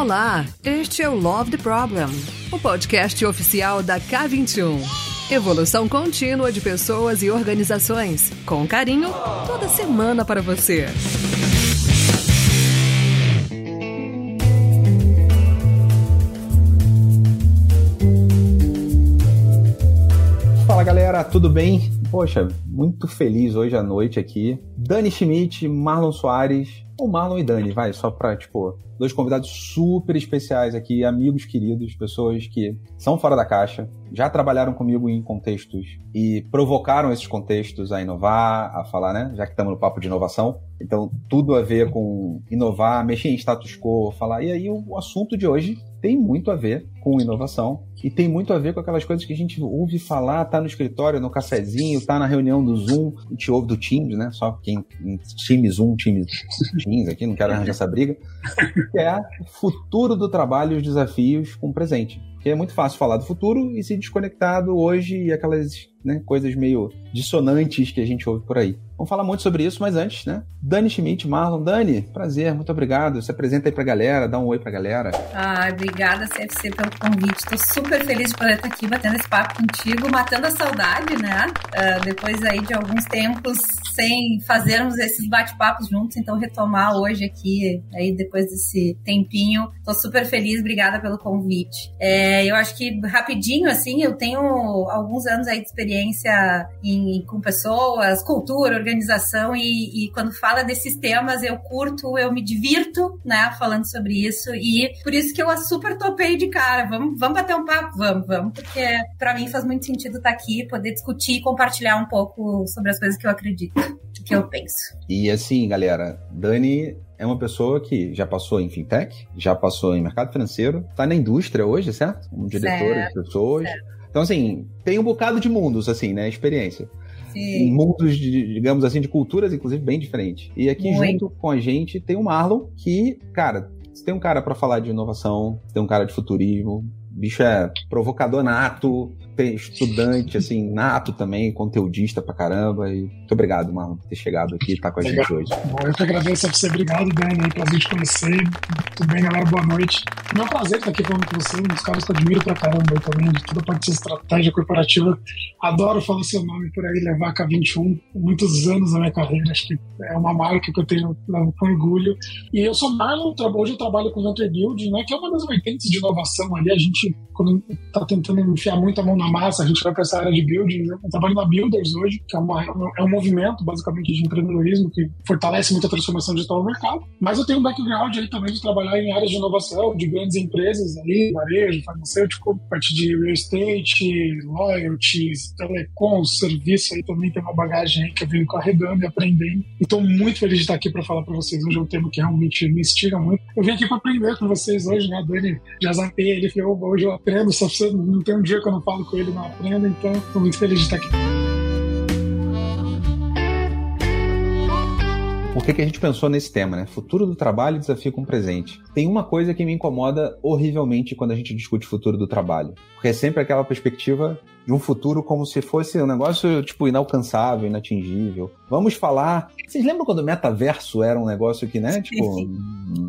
Olá, este é o Love the Problem, o podcast oficial da K21. Evolução contínua de pessoas e organizações, com carinho, toda semana para você. Fala galera, tudo bem? Poxa, muito feliz hoje à noite aqui. Dani Schmidt, Marlon Soares, ou Marlon e Dani, vai, só pra, tipo, dois convidados super especiais aqui, amigos queridos, pessoas que são fora da caixa, já trabalharam comigo em contextos e provocaram esses contextos a inovar, a falar, né? Já que estamos no papo de inovação. Então, tudo a ver com inovar, mexer em status quo, falar. E aí, o assunto de hoje tem muito a ver com inovação e tem muito a ver com aquelas coisas que a gente ouve falar, tá no escritório, no cafezinho, tá na reunião do Zoom, a gente ouve do Teams, né? Só quem time Zoom, time Aqui, não quero arranjar essa briga, que é o futuro do trabalho e os desafios com o presente. Porque é muito fácil falar do futuro e se desconectar do hoje e aquelas né, coisas meio dissonantes que a gente ouve por aí. Vamos falar muito sobre isso, mas antes, né? Dani Schmidt, Marlon. Dani, prazer, muito obrigado. Se apresenta aí pra galera, dá um oi pra galera. Ah, obrigada, CFC, pelo convite. Tô super feliz de poder estar aqui batendo esse papo contigo, matando a saudade, né? Uh, depois aí de alguns tempos sem fazermos esses bate-papos juntos, então retomar hoje aqui, aí depois desse tempinho. Tô super feliz, obrigada pelo convite. É, eu acho que rapidinho, assim, eu tenho alguns anos aí de experiência em, com pessoas, cultura, organização e, e quando fala desses temas eu curto, eu me divirto, né, falando sobre isso e por isso que eu super topei de cara. Vamos, vamos bater um papo? Vamos, vamos, porque para mim faz muito sentido estar aqui, poder discutir e compartilhar um pouco sobre as coisas que eu acredito, que eu penso. E assim, galera, Dani é uma pessoa que já passou em fintech, já passou em mercado financeiro, está na indústria hoje, certo? Como diretora de pessoas. Certo. Então, assim, tem um bocado de mundos, assim, né? Experiência. Sim. mundos, de, digamos assim, de culturas, inclusive, bem diferentes. E aqui Muito. junto com a gente tem o Marlon, que, cara, se tem um cara para falar de inovação, se tem um cara de futurismo, bicho é provocador nato, estudante, assim, nato também, conteudista pra caramba. E muito obrigado, Marlon, por ter chegado aqui e estar tá com a gente hoje. Bom, eu que agradeço a você. Obrigado, Dani, aí, prazer te conhecer. Tudo bem, galera? Boa noite. É um prazer estar aqui falando com você, um dos caras que eu admiro pra caramba eu também, de toda a parte de estratégia corporativa. Adoro falar seu nome por aí, levar a K21 muitos anos na minha carreira. Acho que é uma marca que eu tenho com orgulho. E eu sou Marlon, hoje eu trabalho com Venture Build, né, que é uma das vertentes de inovação ali. A gente, you. Quando está tentando enfiar muita mão na massa, a gente vai para essa área de building. Né? Eu trabalho na Builders hoje, que é, uma, é um movimento, basicamente, de empreendedorismo que fortalece muito a transformação digital no mercado. Mas eu tenho um background aí também de trabalhar em áreas de inovação, de grandes empresas aí, varejo, farmacêutico, parte de real estate, loyalties, telecom, serviço aí também tem uma bagagem aí que eu venho carregando e aprendendo. E estou muito feliz de estar aqui para falar para vocês. Hoje é um tema que realmente me instiga muito. Eu vim aqui para aprender com vocês hoje, né? A Dani já zapei ele, falou, hoje eu só você não tem um dia que eu não falo com ele, não aprendo, então estou muito feliz de estar aqui. Por que, que a gente pensou nesse tema, né? Futuro do trabalho e desafio com o presente. Tem uma coisa que me incomoda horrivelmente quando a gente discute futuro do trabalho. Porque é sempre aquela perspectiva de um futuro como se fosse um negócio, tipo, inalcançável, inatingível. Vamos falar. Vocês lembram quando o metaverso era um negócio que, né? Tipo,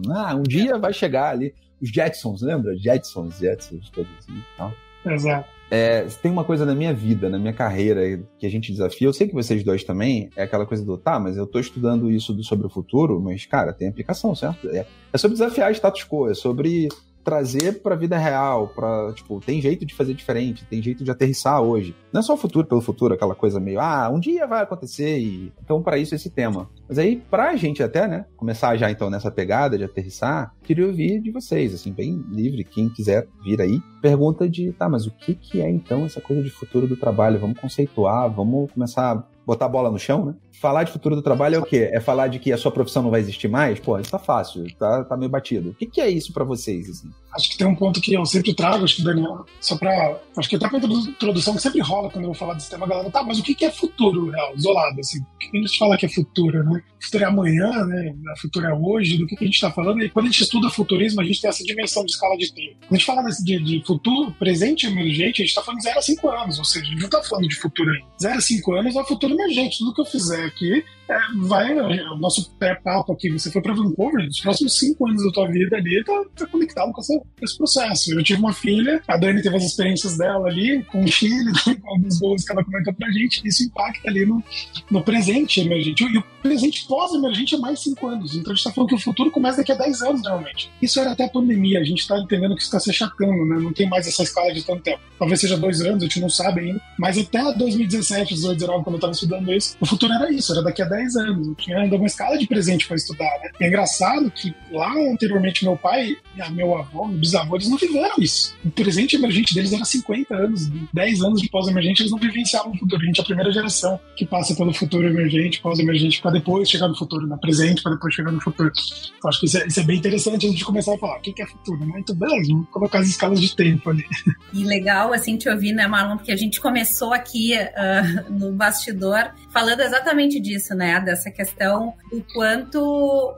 ah, um dia vai chegar ali. Os Jetsons, lembra? Jetsons, Jetsons, todos assim e tal. Exato. É, tem uma coisa na minha vida, na minha carreira, que a gente desafia. Eu sei que vocês dois também, é aquela coisa do, tá, mas eu tô estudando isso sobre o futuro, mas, cara, tem aplicação, certo? É, é sobre desafiar status quo, é sobre trazer para a vida real, para tipo, tem jeito de fazer diferente, tem jeito de aterrissar hoje. Não é só o futuro pelo futuro, aquela coisa meio, ah, um dia vai acontecer e então para isso esse tema. Mas aí pra gente até, né, começar já então nessa pegada de aterrissar, queria ouvir de vocês, assim, bem livre, quem quiser vir aí, pergunta de, tá, mas o que que é então essa coisa de futuro do trabalho? Vamos conceituar, vamos começar botar a bola no chão, né? falar de futuro do trabalho é o quê? É falar de que a sua profissão não vai existir mais? Pô, isso tá fácil, tá, tá meio batido. O que, que é isso para vocês? Assim? Acho que tem um ponto que eu sempre trago, acho que, Daniel, só pra. Acho que até pra introdução que sempre rola quando eu vou falar desse tema, a galera, tá, mas o que, é futuro real, isolado? Assim, o que a gente fala que é futuro, né? Futuro é amanhã, né? Futuro é hoje, do que, a gente tá falando. E quando a gente estuda futurismo, a gente tem essa dimensão de escala de tempo. Quando a gente fala de, de futuro, presente emergente, a gente tá falando de 0 a 5 anos, ou seja, a gente não tá falando de futuro aí. 0 a 5 anos é o futuro emergente. Tudo que eu fizer aqui é, vai, o nosso pré-papo aqui, você foi para Vancouver, nos próximos cinco anos da tua vida ali, tá, tá conectado com, essa, esse processo. Eu tive uma filha, a Dani teve as experiências dela ali, com o Chile, com alguns gols que ela comentou pra gente, isso impacta ali no, no presente emergente. E o presente pós-emergente é mais cinco anos. Então a gente tá falando que o futuro começa daqui a 10 anos, normalmente. Isso era até a pandemia, a gente tá entendendo que isso tá se achatando, né? Não tem mais essa escala de tanto tempo. Talvez seja dois anos, a gente não sabe ainda. Mas até 2017, 18, 19, quando eu tava estudando isso, o futuro era isso, era daqui a 10 anos. Eu tinha ainda uma escala de presente para estudar, né? é engraçado que lá anteriormente meu pai, meu avô, meu bisavô, eles não viveram isso. O presente emergente deles era 50 anos, 10 anos de pós-emergente, eles não vivenciavam o futuro. A gente é a primeira geração que passa pelo futuro emergente, pós-emergente, para depois chegar no futuro, na presente, para depois chegar no futuro. Então, acho que isso é, isso é, bem interessante a gente começar a falar o que é futuro, né? Então, beleza, vamos colocar as escalas de tempo ali. E legal, assim, te ouvir, né, Marlon, porque a gente começou aqui uh, no bastidor falando exatamente disso, né? Dessa questão do quanto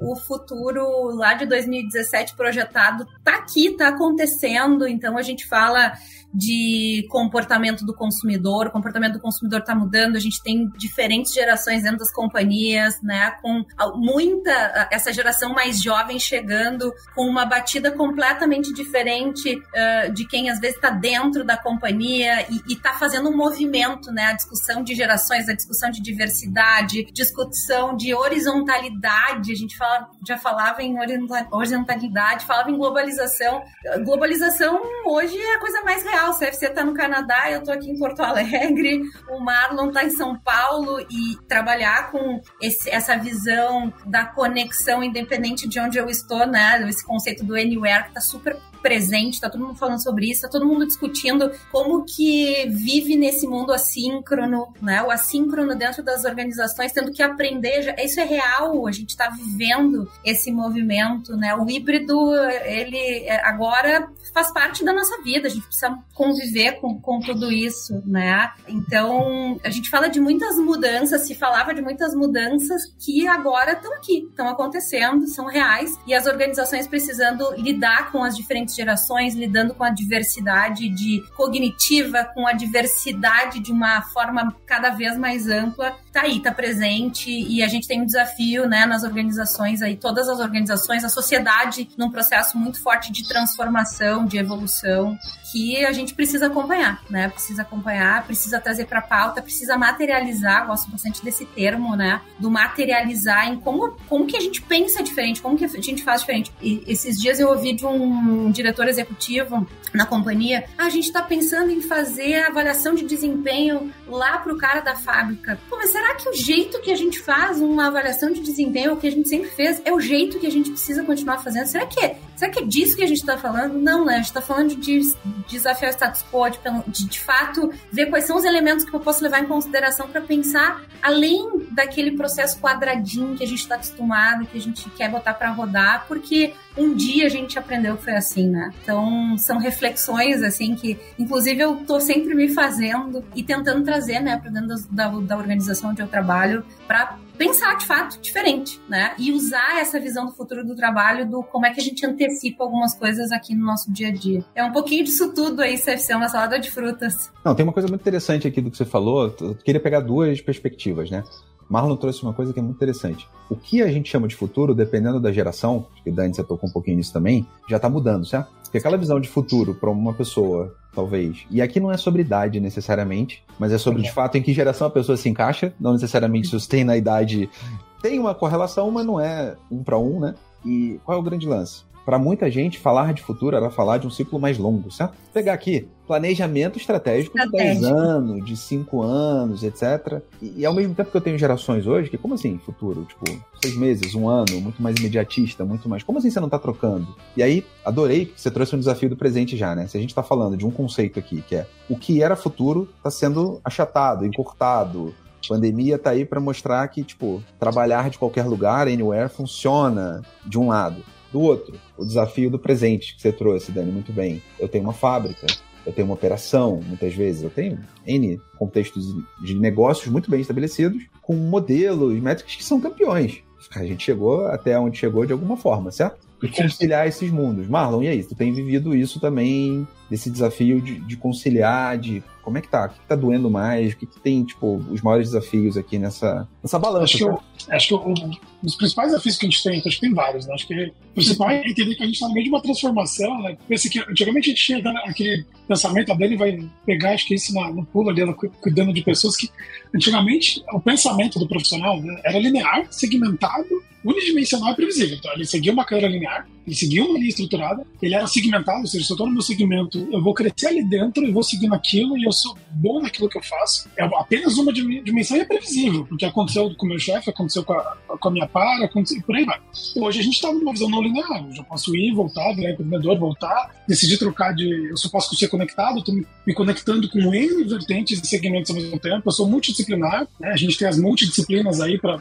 o futuro lá de 2017 projetado tá aqui, tá acontecendo. Então a gente fala de comportamento do consumidor, o comportamento do consumidor está mudando, a gente tem diferentes gerações dentro das companhias, né, com muita, essa geração mais jovem chegando com uma batida completamente diferente uh, de quem às vezes está dentro da companhia e está fazendo um movimento, né, a discussão de gerações, a discussão de diversidade, discussão de horizontalidade, a gente fala, já falava em horizontalidade, falava em globalização, globalização hoje é a coisa mais real legal, o CFC está no Canadá, eu estou aqui em Porto Alegre, o Marlon está em São Paulo e trabalhar com esse, essa visão da conexão independente de onde eu estou, né? Esse conceito do anywhere que está super presente, tá todo mundo falando sobre isso, tá todo mundo discutindo como que vive nesse mundo assíncrono, né? O assíncrono dentro das organizações, tendo que aprender, isso é real, a gente tá vivendo esse movimento, né? O híbrido, ele é, agora faz parte da nossa vida, a gente precisa conviver com, com tudo isso, né? Então, a gente fala de muitas mudanças, se falava de muitas mudanças que agora estão aqui, estão acontecendo, são reais, e as organizações precisando lidar com as diferentes gerações, lidando com a diversidade de cognitiva, com a diversidade de uma forma cada vez mais ampla, tá aí, tá presente e a gente tem um desafio, né, nas organizações aí, todas as organizações, a sociedade num processo muito forte de transformação, de evolução, que a gente precisa acompanhar, né? Precisa acompanhar, precisa trazer para pauta, precisa materializar, gosto bastante desse termo, né? Do materializar em como, como que a gente pensa diferente, como que a gente faz diferente. E esses dias eu ouvi de um diretor executivo na companhia, ah, a gente está pensando em fazer a avaliação de desempenho lá pro cara da fábrica. Que o jeito que a gente faz uma avaliação de desempenho, o que a gente sempre fez, é o jeito que a gente precisa continuar fazendo? Será que é, será que é disso que a gente está falando? Não, né? A gente está falando de desafiar o status quo, de, de, de fato ver quais são os elementos que eu posso levar em consideração para pensar além daquele processo quadradinho que a gente está acostumado, que a gente quer botar para rodar, porque um dia a gente aprendeu que foi assim, né? Então, são reflexões, assim, que inclusive eu tô sempre me fazendo e tentando trazer, né, para dentro da, da organização onde eu trabalho, para pensar de fato diferente, né? E usar essa visão do futuro do trabalho, do como é que a gente antecipa algumas coisas aqui no nosso dia a dia. É um pouquinho disso tudo aí, CFC, uma salada de frutas. Não, tem uma coisa muito interessante aqui do que você falou. Eu queria pegar duas perspectivas, né? Marlon trouxe uma coisa que é muito interessante. O que a gente chama de futuro, dependendo da geração, que Dani você tocou um pouquinho nisso também, já está mudando, certo? Porque aquela visão de futuro para uma pessoa, talvez, e aqui não é sobre idade necessariamente, mas é sobre de fato em que geração a pessoa se encaixa, não necessariamente se tem na idade. Tem uma correlação, mas não é um para um, né? E qual é o grande lance? Para muita gente, falar de futuro era falar de um ciclo mais longo, certo? Vou pegar aqui, planejamento estratégico, estratégico. de 10 anos, de 5 anos, etc. E, e, ao mesmo tempo que eu tenho gerações hoje, que como assim futuro? Tipo, seis meses, um ano, muito mais imediatista, muito mais. Como assim você não tá trocando? E aí, adorei que você trouxe um desafio do presente já, né? Se a gente tá falando de um conceito aqui, que é o que era futuro tá sendo achatado, encurtado, pandemia tá aí para mostrar que, tipo, trabalhar de qualquer lugar, anywhere, funciona de um lado do outro. O desafio do presente que você trouxe, Dani, muito bem. Eu tenho uma fábrica, eu tenho uma operação, muitas vezes, eu tenho N contextos de negócios muito bem estabelecidos, com modelos, métricas que são campeões. A gente chegou até onde chegou de alguma forma, certo? e conciliar esses mundos. Marlon, e aí? Tu tem vivido isso também, esse desafio de, de conciliar, de como é que tá? O que, que tá doendo mais? O que, que tem, tipo, os maiores desafios aqui nessa, nessa balança? Acho que, eu, acho que um dos principais desafios que a gente tem, acho que tem vários, né? Acho que o principal é entender que a gente está no meio de uma transformação, né? Que antigamente a gente tinha aquele pensamento, a Dani vai pegar, acho que isso no, no pulo ali, ela cuidando de pessoas que antigamente o pensamento do profissional né, era linear, segmentado unidimensional e previsível. Então, ele seguia uma carreira linear, ele seguia uma linha estruturada, ele era segmentado, ou seja, se eu estou no meu segmento, eu vou crescer ali dentro e vou seguir naquilo e eu sou bom naquilo que eu faço. É apenas uma dimensão é previsível, porque aconteceu com o meu chefe, aconteceu com a, com a minha para, aconteceu, por aí vai. Hoje a gente está numa visão não linear, eu já posso ir, voltar, virar empreendedor, voltar, decidir trocar de. Eu só posso ser conectado, estou me, me, conectando com N vertentes e segmentos ao mesmo tempo, eu sou multidisciplinar, né? a gente tem as multidisciplinas aí para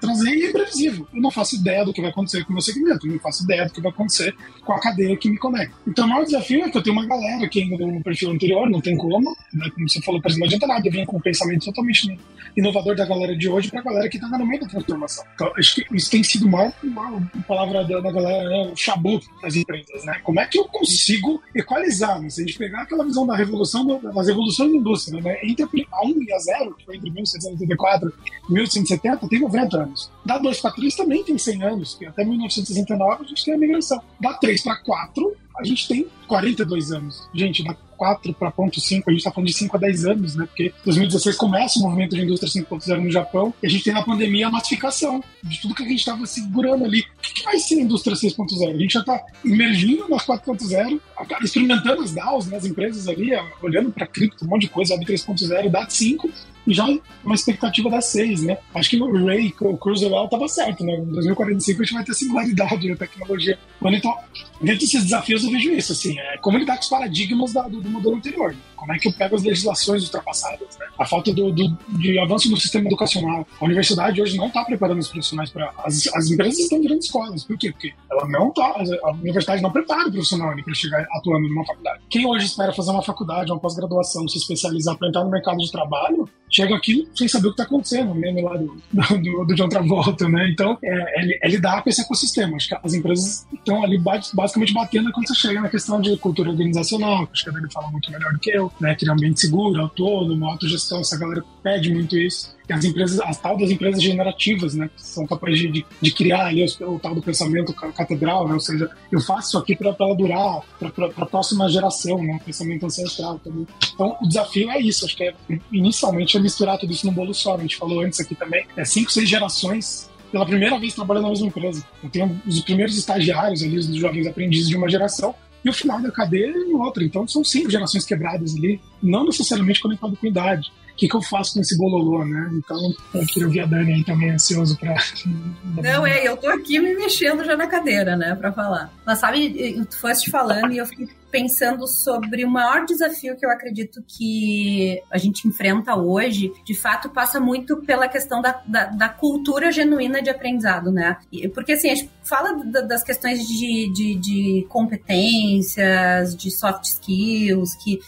trazer e é previsível eu não faço ideia do que vai acontecer com o meu segmento, eu não faço ideia do que vai acontecer com a cadeia que me conecta. Então, o maior desafio é que eu tenho uma galera que ainda no perfil anterior, não tem como, né? como você falou, não adianta nada, venho com um pensamento totalmente inovador da galera de hoje para a galera que está no meio da transformação. Então, acho que isso tem sido uma, uma palavra da, da galera, né? o chabu das empresas, né? Como é que eu consigo equalizar, né? Se a gente pegar aquela visão da revolução, das revoluções da indústria, né? Entre a 1 e a 0, que foi entre 1784 e 1870, tem 90 anos. Dá 2 para 3 também tem 100 anos, que até 1969 a gente tem a migração. Da 3 para 4, a gente tem 42 anos. Gente, da 4 para ponto 5, a gente está falando de 5 a 10 anos, né? Porque 2016 começa o movimento de indústria 5.0 no Japão e a gente tem na pandemia a massificação de tudo que a gente estava segurando ali. O que, vai ser a indústria 6.0? A gente já está emergindo nas 4.0, experimentando as DAOs, né, as empresas ali, olhando para cripto, um monte de coisa, Web 3.0, DAT 5, e já uma expectativa das seis, né? Acho que o Ray, o Kurzweil estava certo, né? Em 2045 a gente vai ter singularidade na tecnologia. Então, dentro desses desafios eu vejo isso, assim, é como lidar com os paradigmas da, do, do, modelo anterior. Como é que eu pego as legislações ultrapassadas, né? A falta do, do, de avanço no sistema educacional. A universidade hoje não está preparando os profissionais para... As, as empresas estão virando escolas. Por quê? Porque ela não tá... A universidade não prepara o profissional para chegar atuando numa faculdade. Quem hoje espera fazer uma faculdade, uma pós-graduação, se especializar para entrar no mercado de trabalho, chega aqui sem saber o que está acontecendo, o meme lá do, do, do John Travolta, né? Então, é, é, é, lidar com esse ecossistema. Acho que as empresas estão ali basicamente batendo quando você chega na questão de cultura organizacional, acho que a Dani fala muito melhor do que eu, né? Criar um ambiente seguro, autônomo, autogestão, essa galera pede muito isso as empresas, as tal das empresas generativas, né, que são capazes de, de, de criar ali o, o, tal do pensamento catedral, né, ou seja, eu faço isso aqui para ela durar para a próxima geração, né, pensamento ancestral também. Então, o desafio é isso, acho que é, inicialmente é misturar tudo isso num bolo só, a gente falou antes aqui também, é cinco, seis gerações pela primeira vez trabalhando na mesma empresa. Eu tenho os primeiros estagiários ali, os jovens aprendizes de uma geração, e o final da cadeia em outra. Então são cinco gerações quebradas ali, não necessariamente conectado com idade o que, que eu faço com esse bololô, né? Então, eu queria ouvir a Dani aí também ansioso para. Não, é, eu tô aqui me mexendo já na cadeira, né, para falar. Mas sabe, tu foste falando e eu fiquei pensando sobre o maior desafio que eu acredito que a gente enfrenta hoje, de fato, passa muito pela questão da, da, da cultura genuína de aprendizado, né? Porque, assim, a gente fala das questões de, de, de competências, de soft skills, que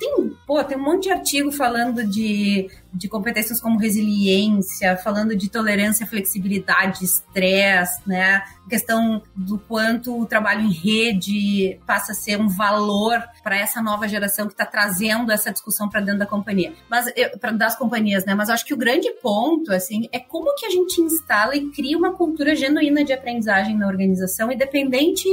tem, pô, tem um monte de artigo falando de, de competências como resiliência, falando de tolerância, flexibilidade, estresse, né? questão do quanto o trabalho em rede passa a ser um valor para essa nova geração que está trazendo essa discussão para dentro da companhia, mas das companhias, né? Mas acho que o grande ponto, assim, é como que a gente instala e cria uma cultura genuína de aprendizagem na organização, independente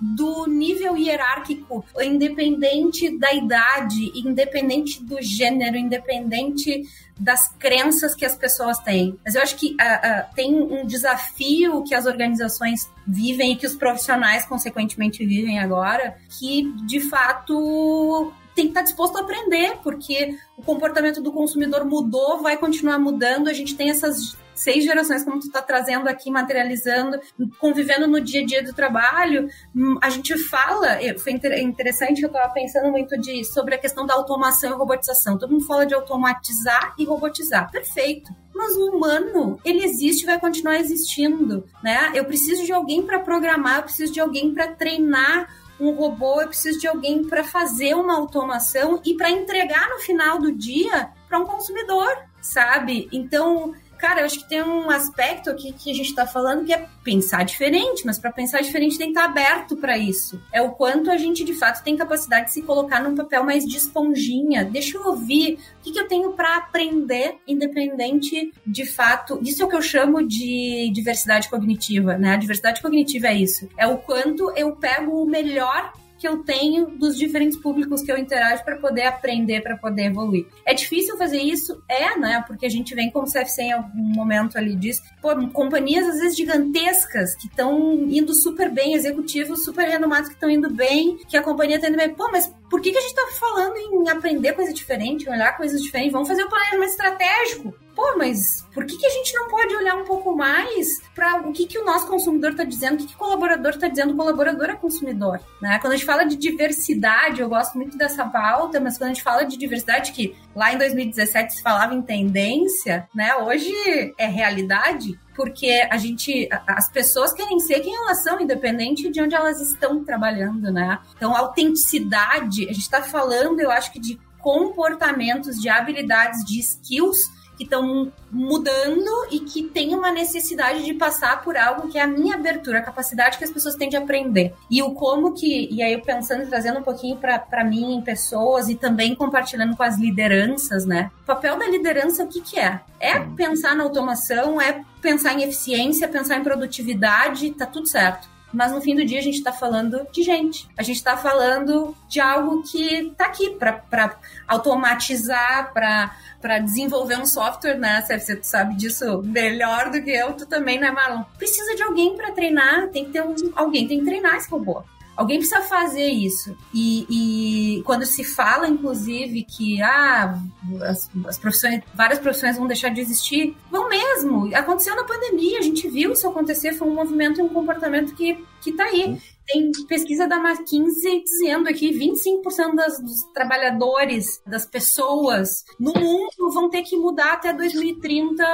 do nível hierárquico, independente da idade, independente do gênero, independente das crenças que as pessoas têm. Mas eu acho que uh, uh, tem um desafio que as organizações vivem e que os profissionais, consequentemente, vivem agora, que de fato tem que estar disposto a aprender, porque o comportamento do consumidor mudou, vai continuar mudando. A gente tem essas seis gerações, como tu está trazendo aqui, materializando, convivendo no dia a dia do trabalho, hum, a gente fala, foi interessante, eu estava pensando muito de, sobre a questão da automação e robotização. Todo mundo fala de automatizar e robotizar. Perfeito. Mas o humano, ele existe e vai continuar existindo, né? Eu preciso de alguém para programar, eu preciso de alguém para treinar um robô, eu preciso de alguém para fazer uma automação e para entregar no final do dia para um consumidor, sabe? Então, cara, eu acho que tem um aspecto aqui que a gente está falando que é pensar diferente, mas para pensar diferente tem que estar tá aberto para isso. É o quanto a gente de fato tem capacidade de se colocar num papel mais de esponjinha. Deixa eu ouvir o que, que eu tenho para aprender, independente de fato. Isso é o que eu chamo de diversidade cognitiva, né? A diversidade cognitiva é isso. É o quanto eu pego o melhor que eu tenho dos diferentes públicos que eu interajo para poder aprender, para poder evoluir. É difícil fazer isso? É, né? Porque a gente vem como CFC em algum momento ali diz, pô, companhias às vezes gigantescas que estão indo super bem, executivos super renomados que estão indo bem, que a companhia está indo bem. Pô, mas por que, que a gente está falando em aprender coisa diferente, olhar coisas diferentes? Vamos fazer o um planejamento estratégico pô, mas por que, que a gente não pode olhar um pouco mais para o que, que o nosso consumidor está dizendo, o que, que o colaborador está dizendo? O colaborador é consumidor, né? Quando a gente fala de diversidade, eu gosto muito dessa pauta, mas quando a gente fala de diversidade, que lá em 2017 se falava em tendência, né? Hoje é realidade porque a gente, as pessoas querem ser quem elas são, independente de onde elas estão trabalhando, né? Então, autenticidade, a gente está falando, eu acho que de comportamentos, de habilidades, de skills que estão mudando e que tem uma necessidade de passar por algo que é a minha abertura, a capacidade que as pessoas têm de aprender. E o como que, e aí eu pensando, trazendo um pouquinho para mim, em pessoas e também compartilhando com as lideranças, né? O papel da liderança, o que que é? É pensar na automação, é pensar em eficiência, pensar em produtividade, tá tudo certo mas no fim do dia a gente está falando de gente. A gente está falando de algo que está aqui para automatizar, para desenvolver um software, né? Você sabe disso melhor do que eu, tu também, né, Marlon? Precisa de alguém para treinar, tem que ter um, alguém tem que treinar esse robô. Alguém precisa fazer isso. E, e, quando se fala, inclusive, que ah, as, as, profissões, várias profissões vão deixar de existir, vão mesmo. Aconteceu na pandemia, a gente viu isso acontecer, foi um movimento e um comportamento que, que tá aí. Tem pesquisa da McKinsey dizendo aqui 25% das, dos trabalhadores, das pessoas no mundo vão ter que mudar até 2030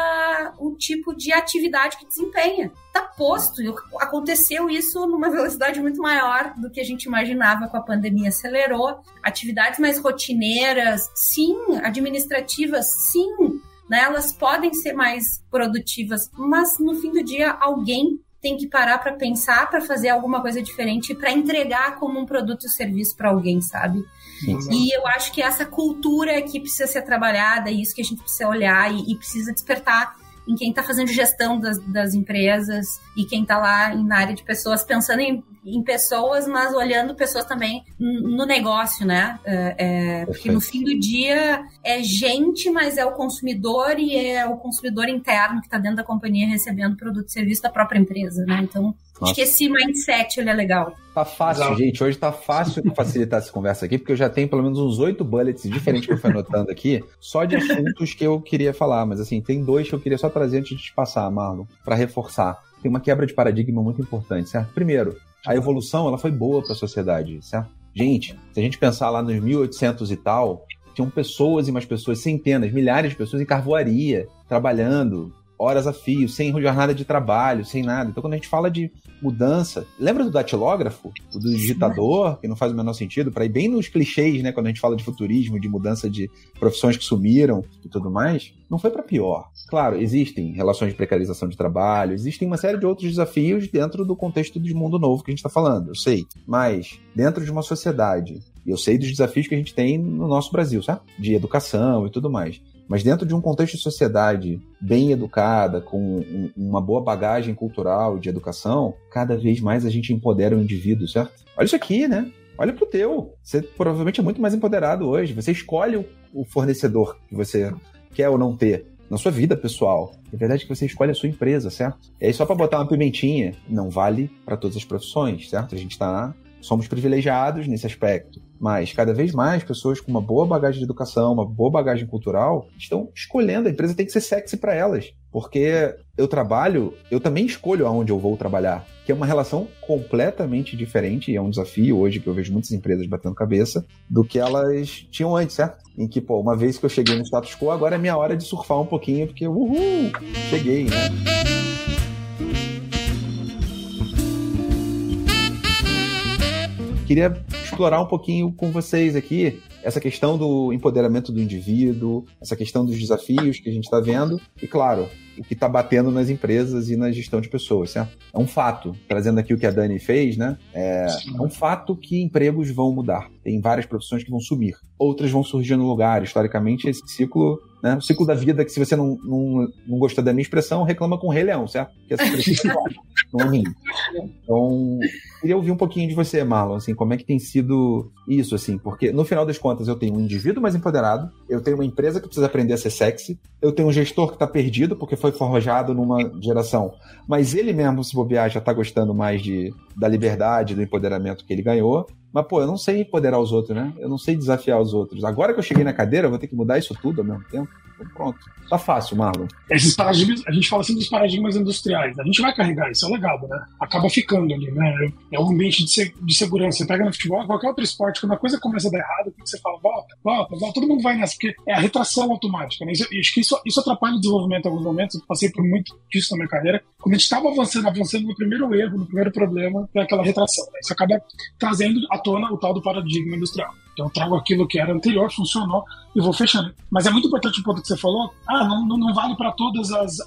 o tipo de atividade que desempenha. Tá posto, aconteceu isso numa velocidade muito maior do que a gente imaginava com a pandemia, acelerou. Atividades mais rotineiras, sim, administrativas, sim, né, elas podem ser mais produtivas, mas no fim do dia alguém tem que parar para pensar, para fazer alguma coisa diferente, para entregar como um produto ou serviço para alguém, sabe? Sim. E eu acho que essa cultura que precisa ser trabalhada, é isso que a gente precisa olhar e, e precisa despertar em quem está fazendo gestão das, das, empresas e quem está lá na área de pessoas, pensando em, em, pessoas, mas olhando pessoas também no negócio, né? É, é, porque no fim do dia é gente, mas é o consumidor e é o consumidor interno que está dentro da companhia recebendo produto e serviço da própria empresa, né? Então, nossa. Acho que esse mindset ele é legal. Tá fácil, Exato. gente. Hoje tá fácil facilitar essa conversa aqui, porque eu já tenho pelo menos uns oito bullets diferentes que eu fui anotando aqui, só de assuntos que eu queria falar. Mas assim, tem dois que eu queria só trazer antes de te passar, Marlon, para reforçar. Tem uma quebra de paradigma muito importante, certo? Primeiro, a evolução ela foi boa para a sociedade, certo? Gente, se a gente pensar lá nos 1800 e tal, tinham pessoas e mais pessoas, centenas, milhares de pessoas em carvoaria, trabalhando, horas a fio, sem jornada de trabalho, sem nada. Então, quando a gente fala de mudança, lembra do datilógrafo, o do digitador, que não faz o menor sentido, para ir bem nos clichês, né, quando a gente fala de futurismo, de mudança de profissões que sumiram e tudo mais, não foi para pior. Claro, existem relações de precarização de trabalho, existem uma série de outros desafios dentro do contexto do mundo novo que a gente está falando, eu sei. Mas, dentro de uma sociedade, e eu sei dos desafios que a gente tem no nosso Brasil, sabe? De educação e tudo mais. Mas dentro de um contexto de sociedade bem educada, com uma boa bagagem cultural de educação, cada vez mais a gente empodera o indivíduo, certo? Olha isso aqui, né? Olha pro teu. Você provavelmente é muito mais empoderado hoje. Você escolhe o fornecedor que você quer ou não ter na sua vida pessoal. É verdade que você escolhe a sua empresa, certo? E aí, só para botar uma pimentinha, não vale para todas as profissões, certo? A gente tá. Somos privilegiados nesse aspecto. Mas cada vez mais pessoas com uma boa bagagem de educação, uma boa bagagem cultural, estão escolhendo. A empresa tem que ser sexy para elas. Porque eu trabalho, eu também escolho aonde eu vou trabalhar. Que é uma relação completamente diferente, e é um desafio hoje que eu vejo muitas empresas batendo cabeça, do que elas tinham antes, certo? Em que, pô, uma vez que eu cheguei no status quo, agora é minha hora de surfar um pouquinho, porque, uhul, cheguei, né? Queria explorar um pouquinho com vocês aqui essa questão do empoderamento do indivíduo, essa questão dos desafios que a gente está vendo. E claro, o que está batendo nas empresas e na gestão de pessoas, certo? É um fato, trazendo aqui o que a Dani fez, né? É, é um fato que empregos vão mudar. Tem várias profissões que vão sumir, outras vão surgir no lugar. Historicamente, esse ciclo né? O ciclo da vida, que se você não, não, não gostou da minha expressão, reclama com o Rei Leão, certo? Que essa expressão não é minha. Então, queria ouvir um pouquinho de você, Marlon, assim, como é que tem sido isso, assim, porque no final das contas eu tenho um indivíduo mais empoderado, eu tenho uma empresa que precisa aprender a ser sexy, eu tenho um gestor que está perdido porque foi forjado numa geração, mas ele mesmo, se bobear, já está gostando mais de, da liberdade, do empoderamento que ele ganhou, mas, pô, eu não sei empoderar os outros, né? Eu não sei desafiar os outros. Agora que eu cheguei na cadeira, eu vou ter que mudar isso tudo ao mesmo tempo. Pronto. Tá fácil, Marlon. Esses paradigmas, a gente fala assim dos paradigmas industriais. A gente vai carregar, isso é legal, né? Acaba ficando ali, né? É um ambiente de, de segurança. Você pega no futebol, qualquer outro esporte, quando a coisa começa a dar errado, você fala, volta, volta, volta, todo mundo vai nessa, porque é a retração automática, né? Isso, acho que isso, isso atrapalha o desenvolvimento em alguns momentos. Eu passei por muito disso na minha carreira. Quando a gente estava avançando, avançando no primeiro erro, no primeiro problema, é aquela retração. Né? Isso acaba trazendo à tona o tal do paradigma industrial. Então eu trago aquilo que era anterior, funcionou e vou fechando. Mas é muito importante o ponto que você falou. Ah, não, não, não vale para todas as,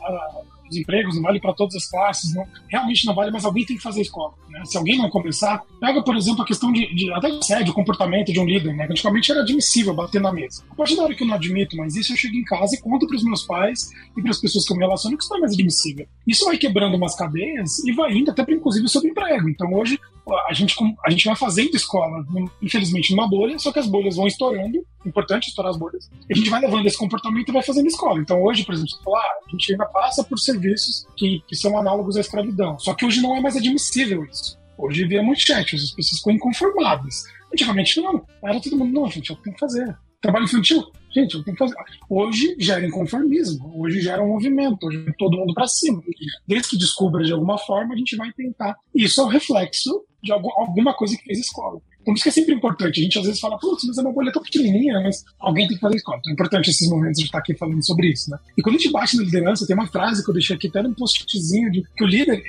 os empregos, não vale para todas as classes, não, realmente não vale, mas alguém tem que fazer a escola. Né? Se alguém não começar, pega, por exemplo, a questão de, de até de sede, o comportamento de um líder. Né? Antigamente era admissível bater na mesa. A partir da hora que eu não admito, mas isso eu chego em casa e conto para os meus pais e para as pessoas que eu me relaciono que isso não é mais admissível. Isso vai quebrando umas cadeias e vai indo até, para inclusive, sobre emprego. Então, hoje, a gente, a gente vai fazendo escola, infelizmente, numa bolha, só que as bolhas vão estourando, importante estourar as bolhas, e a gente vai levando esse comportamento e vai fazendo escola. Então, hoje, por exemplo, fala, ah, a gente ainda passa por serviços que, que são análogos à escravidão. Só que hoje não é mais admissível isso. Hoje via manchete, as pessoas ficam inconformadas. Antigamente não. Era todo mundo, não, gente, eu tenho que fazer. Trabalho infantil, gente, eu tenho que fazer. Hoje gera inconformismo, hoje gera um movimento, hoje vem todo mundo para cima. Desde que descubra de alguma forma, a gente vai tentar. Isso é o reflexo de alguma coisa que fez escola. Por isso que é sempre importante. A gente às vezes fala, putz, mas é uma bolha tão pequenininha, mas alguém tem que fazer escola. Então é importante esses momentos de estar aqui falando sobre isso, né? E quando a gente bate na liderança, tem uma frase que eu deixei aqui até num postzinho de que o líder,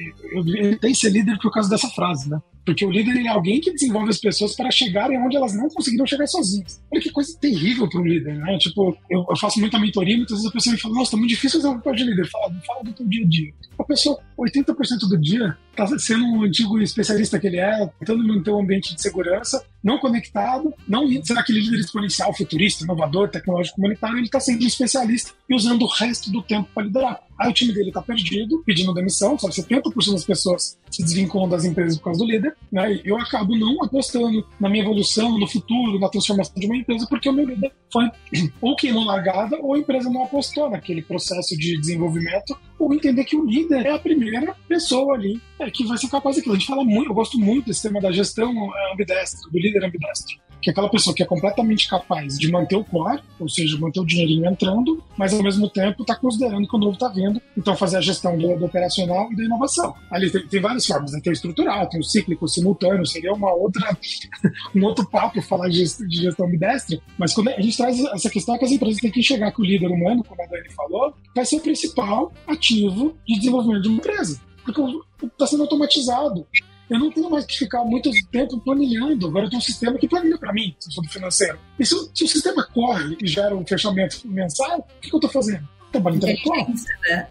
tem que ser líder por causa dessa frase, né? Porque o líder é alguém que desenvolve as pessoas para chegarem onde elas não conseguiram chegar sozinhas. Olha que coisa terrível para um líder, né? Tipo, eu, eu, faço muita mentoria, muitas vezes a pessoa me fala, nossa, tá muito difícil fazer um papel de líder. Fala, fala do teu dia a dia. A pessoa, 80% do dia, tá sendo um antigo especialista que ele é, tentando manter um ambiente de segurança, não conectado, não sendo aquele líder exponencial, futurista, inovador, tecnológico comunitário, ele está sendo um especialista e usando o resto do tempo para liderar. Aí o time dele está perdido, pedindo demissão, só 70% das pessoas se desvinculam das empresas por causa do líder, né? E eu acabo não apostando na minha evolução, no futuro, na transformação de uma empresa, porque o meu líder foi ou queimou largada, ou a empresa não apostou naquele processo de desenvolvimento, ou entender que o líder é a primeira pessoa ali é, que vai ser capaz daquilo. A gente fala muito, eu gosto muito desse tema da gestão é, ambidestra, do líder ambidestro que é aquela pessoa que é completamente capaz de manter o core, ou seja, manter o dinheirinho entrando, mas ao mesmo tempo está considerando que o novo está vindo, então fazer a gestão do, do, operacional e da inovação. Ali tem, tem várias formas, né? tem o estrutural, tem o cíclico, o simultâneo, seria uma outra, um outro papo falar de, de gestão ambidestra, mas quando a gente traz essa questão é que as empresas têm que enxergar que o líder humano, como a Dani falou, vai ser o principal ativo de desenvolvimento de uma empresa, porque está sendo automatizado eu não tenho mais que ficar muito tempo planilhando. Agora eu tenho um sistema que planilha para mim, se eu sou do financeiro. E se, se, o sistema corre e gera um fechamento mensal, o que, que eu estou fazendo? Trabalho intelectual. Né?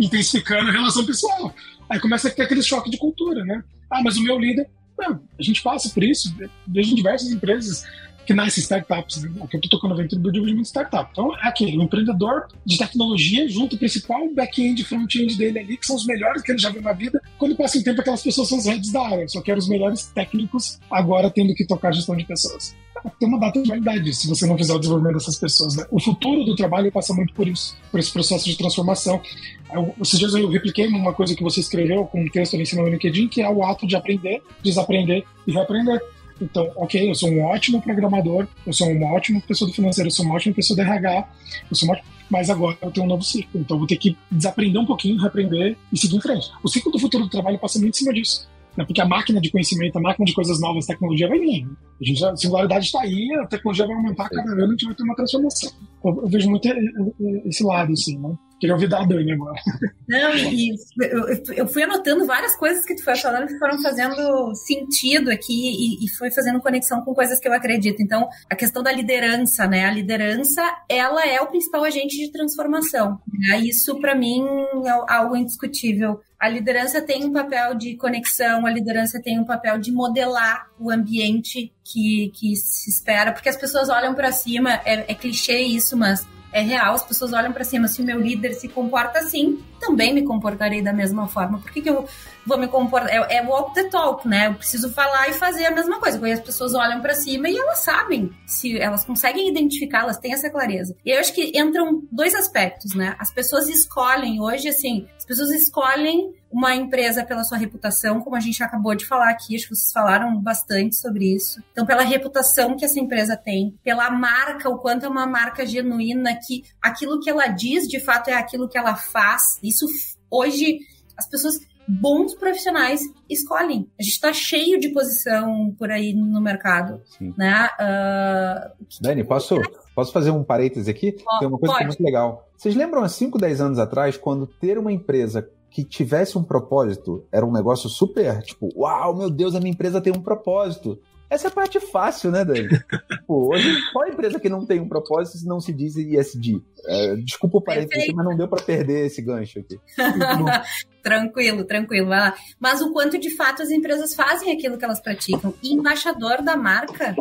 Intensificando a relação pessoal. Aí começa a ter aquele choque de cultura, né? Ah, mas o meu líder. Não, a gente passa por isso, desde diversas empresas que nasce startups. Né? Eu estou tocando do desenvolvimento de startup. Então, é aquele, um empreendedor de tecnologia junto o principal back-end e front-end dele ali, que são os melhores que ele já viu na vida. Quando passa um tempo, aquelas pessoas são os heads da área. Só quero os melhores técnicos agora tendo que tocar gestão de pessoas. Tem uma data de validade se você não fizer o desenvolvimento dessas pessoas. Né? O futuro do trabalho passa muito por isso, por esse processo de transformação. Eu, esses dias eu repliquei uma coisa que você escreveu com um texto ali em cima do LinkedIn, que é o ato de aprender, desaprender e reaprender. Então, ok, eu sou um ótimo programador, eu sou uma ótima pessoa do financeiro, eu sou uma ótima pessoa do RH, eu sou uma ótima... mas agora eu tenho um novo ciclo. Então, vou ter que desaprender um pouquinho, reaprender e seguir em frente. O ciclo do futuro do trabalho passa muito em cima disso. Né? Porque a máquina de conhecimento, a máquina de coisas novas, a tecnologia vai vir. A, gente, a singularidade está aí, a tecnologia vai aumentar cada ano, a gente vai ter uma transformação. Eu, eu vejo muito esse lado, assim, né? Queria ouvir da Dani agora. Não, e eu, eu, fui anotando várias coisas que tu foi falando que foram fazendo sentido aqui e, e foi fazendo conexão com coisas que eu acredito. Então, a questão da liderança, né? A liderança, ela é o principal agente de transformação. Né? Isso, para mim, é algo indiscutível. A liderança tem um papel de conexão, a liderança tem um papel de modelar o ambiente que, que se espera, porque as pessoas olham para cima, é, é clichê isso, mas é real, as pessoas olham para cima, se o meu líder se comporta assim, também me comportarei da mesma forma. Por que, que eu vou me comportar? É, é walk the talk, né? Eu preciso falar e fazer a mesma coisa. Porque as pessoas olham para cima e elas sabem, se elas conseguem identificar, elas têm essa clareza. E eu acho que entram dois aspectos, né? As pessoas escolhem hoje, assim, as pessoas escolhem uma empresa pela sua reputação, como a gente acabou de falar aqui, acho que vocês falaram bastante sobre isso. Então, pela reputação que essa empresa tem, pela marca, o quanto é uma marca genuína, que aquilo que ela diz de fato é aquilo que ela faz. Isso hoje as pessoas bons profissionais escolhem. A gente está cheio de posição por aí no mercado. Sim. Né? Uh, Dani, posso, posso fazer um parêntese aqui? Tem uma coisa que é muito legal. Vocês lembram há 5, 10 anos atrás, quando ter uma empresa que tivesse um propósito era um negócio super, tipo, uau, meu Deus, a minha empresa tem um propósito. Essa é a parte fácil, né, Dani? Pô, hoje, qual empresa que não tem um propósito se não se diz ISD? É, desculpa o parênteses, mas não deu para perder esse gancho aqui. tranquilo, tranquilo, vai lá. Mas o quanto de fato as empresas fazem aquilo que elas praticam. E embaixador da marca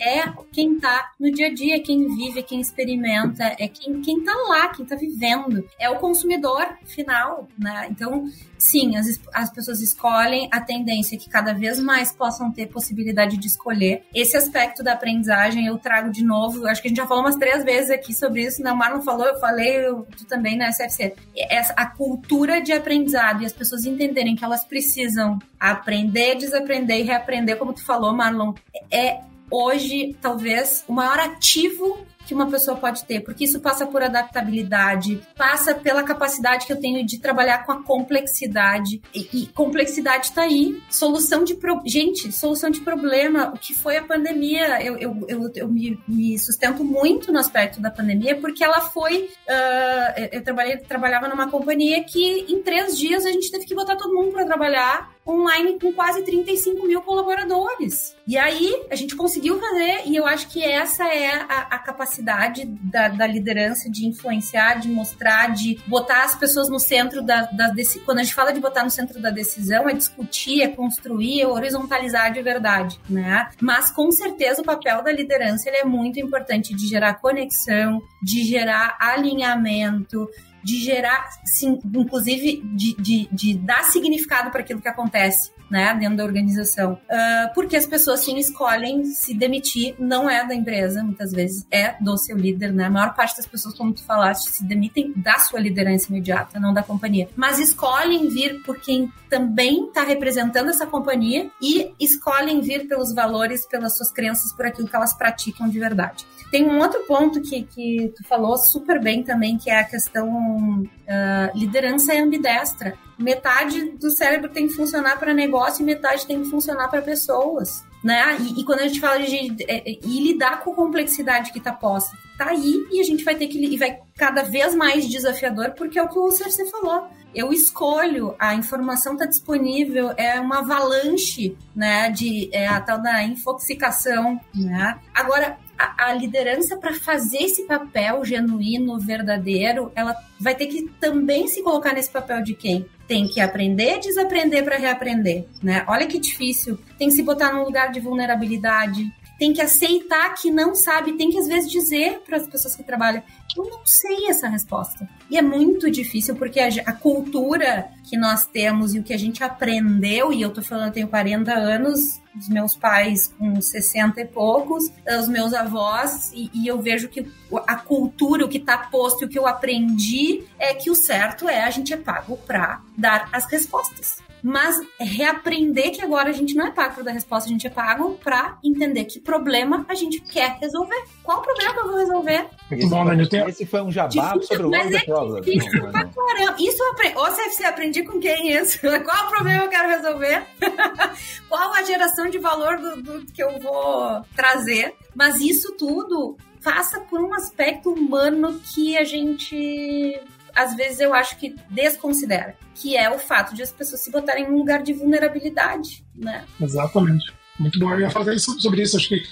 é quem está no dia a dia, quem vive, quem experimenta, é quem, quem tá lá, quem está vivendo. É o consumidor final, né? Então, sim, as, as pessoas escolhem a tendência que cada vez mais possam ter possibilidade de escolher. Esse aspecto da aprendizagem eu trago de novo, acho que a gente já falou umas três vezes aqui sobre isso, né? O Marlon falou, eu falei, eu, tu também na SFC. Essa, a cultura de aprendizado e as pessoas entenderem que elas precisam aprender, desaprender e reaprender, como tu falou, Marlon, é hoje, talvez, o maior ativo que uma pessoa pode ter, porque isso passa por adaptabilidade, passa pela capacidade que eu tenho de trabalhar com a complexidade. E, e complexidade está aí. Solução de pro... gente, solução de problema. O que foi a pandemia? Eu, eu, eu, eu me, me, sustento muito no aspecto da pandemia, porque ela foi. Uh, eu trabalhei, trabalhava numa companhia que em três dias a gente teve que botar todo mundo para trabalhar online com quase 35 mil colaboradores. E aí a gente conseguiu fazer, e eu acho que essa é a, a capacidade da, da, liderança de influenciar, de mostrar, de botar as pessoas no centro da, da Quando a gente fala de botar no centro da decisão, é discutir, é construir, é horizontalizar de verdade, né? Mas com certeza o papel da liderança ele é muito importante de gerar conexão, de gerar alinhamento, de gerar, sim, inclusive, de, de, de dar significado para aquilo que acontece né, dentro da organização. Uh, porque as pessoas sim escolhem se demitir, não é da empresa, muitas vezes é do seu líder, né? A maior parte das pessoas, como tu falaste, se demitem da sua liderança imediata, não da companhia. Mas escolhem vir por quem também está representando essa companhia e escolhem vir pelos valores, pelas suas crenças, por aquilo que elas praticam de verdade. Tem um outro ponto que, que tu falou super bem também, que é a questão uh, liderança é ambidestra metade do cérebro tem que funcionar para negócio e metade tem que funcionar para pessoas. Né? E, e, quando a gente fala de é, é, e lidar com a complexidade que está posta, tá aí e a gente vai ter que e vai cada vez mais desafiador porque é o que o CFC falou. Eu escolho, a informação está disponível, é uma avalanche, né, de é, a tal da infoxicação, né? Agora, a, a liderança para fazer esse papel genuíno, verdadeiro, ela vai ter que também se colocar nesse papel de quem tem que aprender, desaprender para reaprender, né? Olha que difícil. Tem que se botar num lugar de vulnerabilidade, tem que aceitar que não sabe, tem que às vezes dizer para as pessoas que trabalham, eu não sei essa resposta. E é muito difícil porque a, a, cultura que nós temos e o que a gente aprendeu, e eu tô falando, eu tenho 40 anos, os meus pais com 60 e poucos, os meus avós, e, e eu vejo que a cultura, o que está posto o que eu aprendi é que o certo é a gente é pago para dar as respostas mas reaprender que agora a gente não é pago para dar resposta, a gente é pago para entender que problema a gente quer resolver. Qual o problema que eu vou resolver? Muito bom, Dani. Tenho... Esse foi um jabá difícil, sobre o Love é Problem. Difícil não, não. Caramba. Isso eu aprendi. Ô, CFC, aprendi com quem isso? Qual o problema eu quero resolver? Qual a geração de valor do, do que eu vou trazer? Mas isso tudo passa por um aspecto humano que a gente às vezes eu acho que desconsidera, que é o fato de as pessoas se botarem em um lugar de vulnerabilidade, né? Exatamente. Muito bom. Eu ia falar sobre isso. Acho que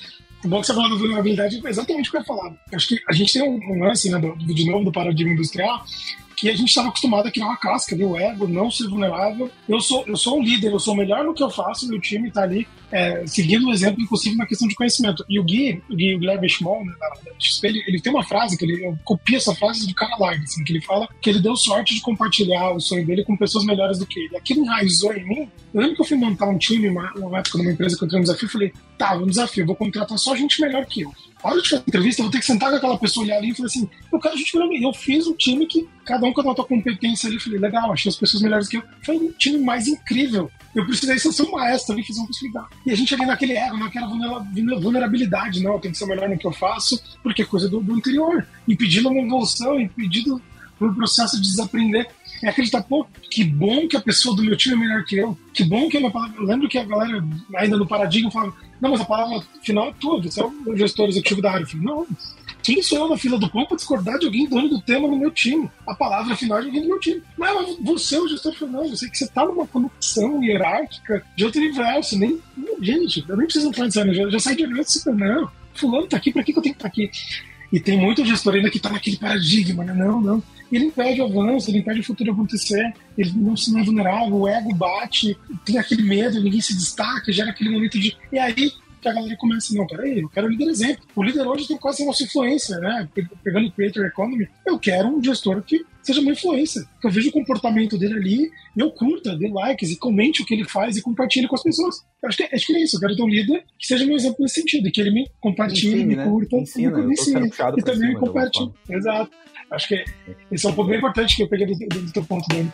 o bom que você falou da vulnerabilidade é exatamente o que eu ia falar. Acho que a gente tem um lance, né, do, de novo, do paradigma industrial, que a gente estava acostumado a criar uma casca, viu? O ego, não ser vulnerável. Eu sou, eu sou um líder, eu sou melhor no que eu faço, meu time está ali é, seguindo o exemplo, inclusive na questão de conhecimento. E o Gui, o Gui Gleb Schmall, né, da XP, ele, ele, tem uma frase que ele copia essa frase do cara larga, assim, que ele fala que ele deu sorte de compartilhar o sonho dele com pessoas melhores do que ele. Aquilo enraizou em mim. Eu lembro que eu fui montar um time, uma, uma época numa empresa que eu tenho um desafio, eu falei, tá, um desafio, vou contratar só gente melhor que eu hora de fazer entrevista, eu vou ter que sentar com aquela pessoa, olhar ali e falar assim: eu quero gente melhor. Eu fiz um time que cada um com a sua competência ali. Falei, legal, achei as pessoas melhores que eu. Foi um time mais incrível. Eu precisei ser um maestro ali, fiz um legal. E a gente ali naquele ego, naquela vulnerabilidade, não, eu tenho que ser melhor no que eu faço, porque é coisa do, do anterior. Impedindo uma evolução, impedindo um processo de desaprender é acreditar, pô, que bom que a pessoa do meu time é melhor que eu, que bom que a minha palavra. Eu lembro que a galera, ainda no paradigma, falava: não, mas a palavra final é tua, você é o gestor executivo da área. Eu falei, não, quem sou eu na fila do pão para discordar de alguém dono do tema no meu time? A palavra final é de alguém do meu time. Mas você é o gestor final, eu sei que você está numa conexão hierárquica de outro universo. Nem, gente, eu nem preciso entrar nisso, eu já, saí de e não, fulano tá aqui, para que, que eu tenho que estar tá aqui? E tem muito gestor ainda que está naquele paradigma, né? Não, não ele impede o avanço, ele impede o futuro acontecer, ele não se não é vulnerável, o ego bate, tem aquele medo, ninguém se destaca, gera aquele momento de. E aí que a galera começa, não, peraí, eu quero um líder exemplo. O líder hoje tem quase a nossa influência, né? Pegando o Creator Economy, eu quero um gestor que seja uma influência. Que eu vejo o comportamento dele ali, eu curta, dê likes e comente o que ele faz e compartilhe com as pessoas. Eu acho que, acho que é isso. Eu quero ter um líder que seja meu exemplo nesse sentido, que ele me compartilhe, Ensine, me né? curta, Ensina, me, ensine, e também me compartilhe. Exato. Acho que esse é um ponto bem importante que eu peguei do, do, do teu ponto dele.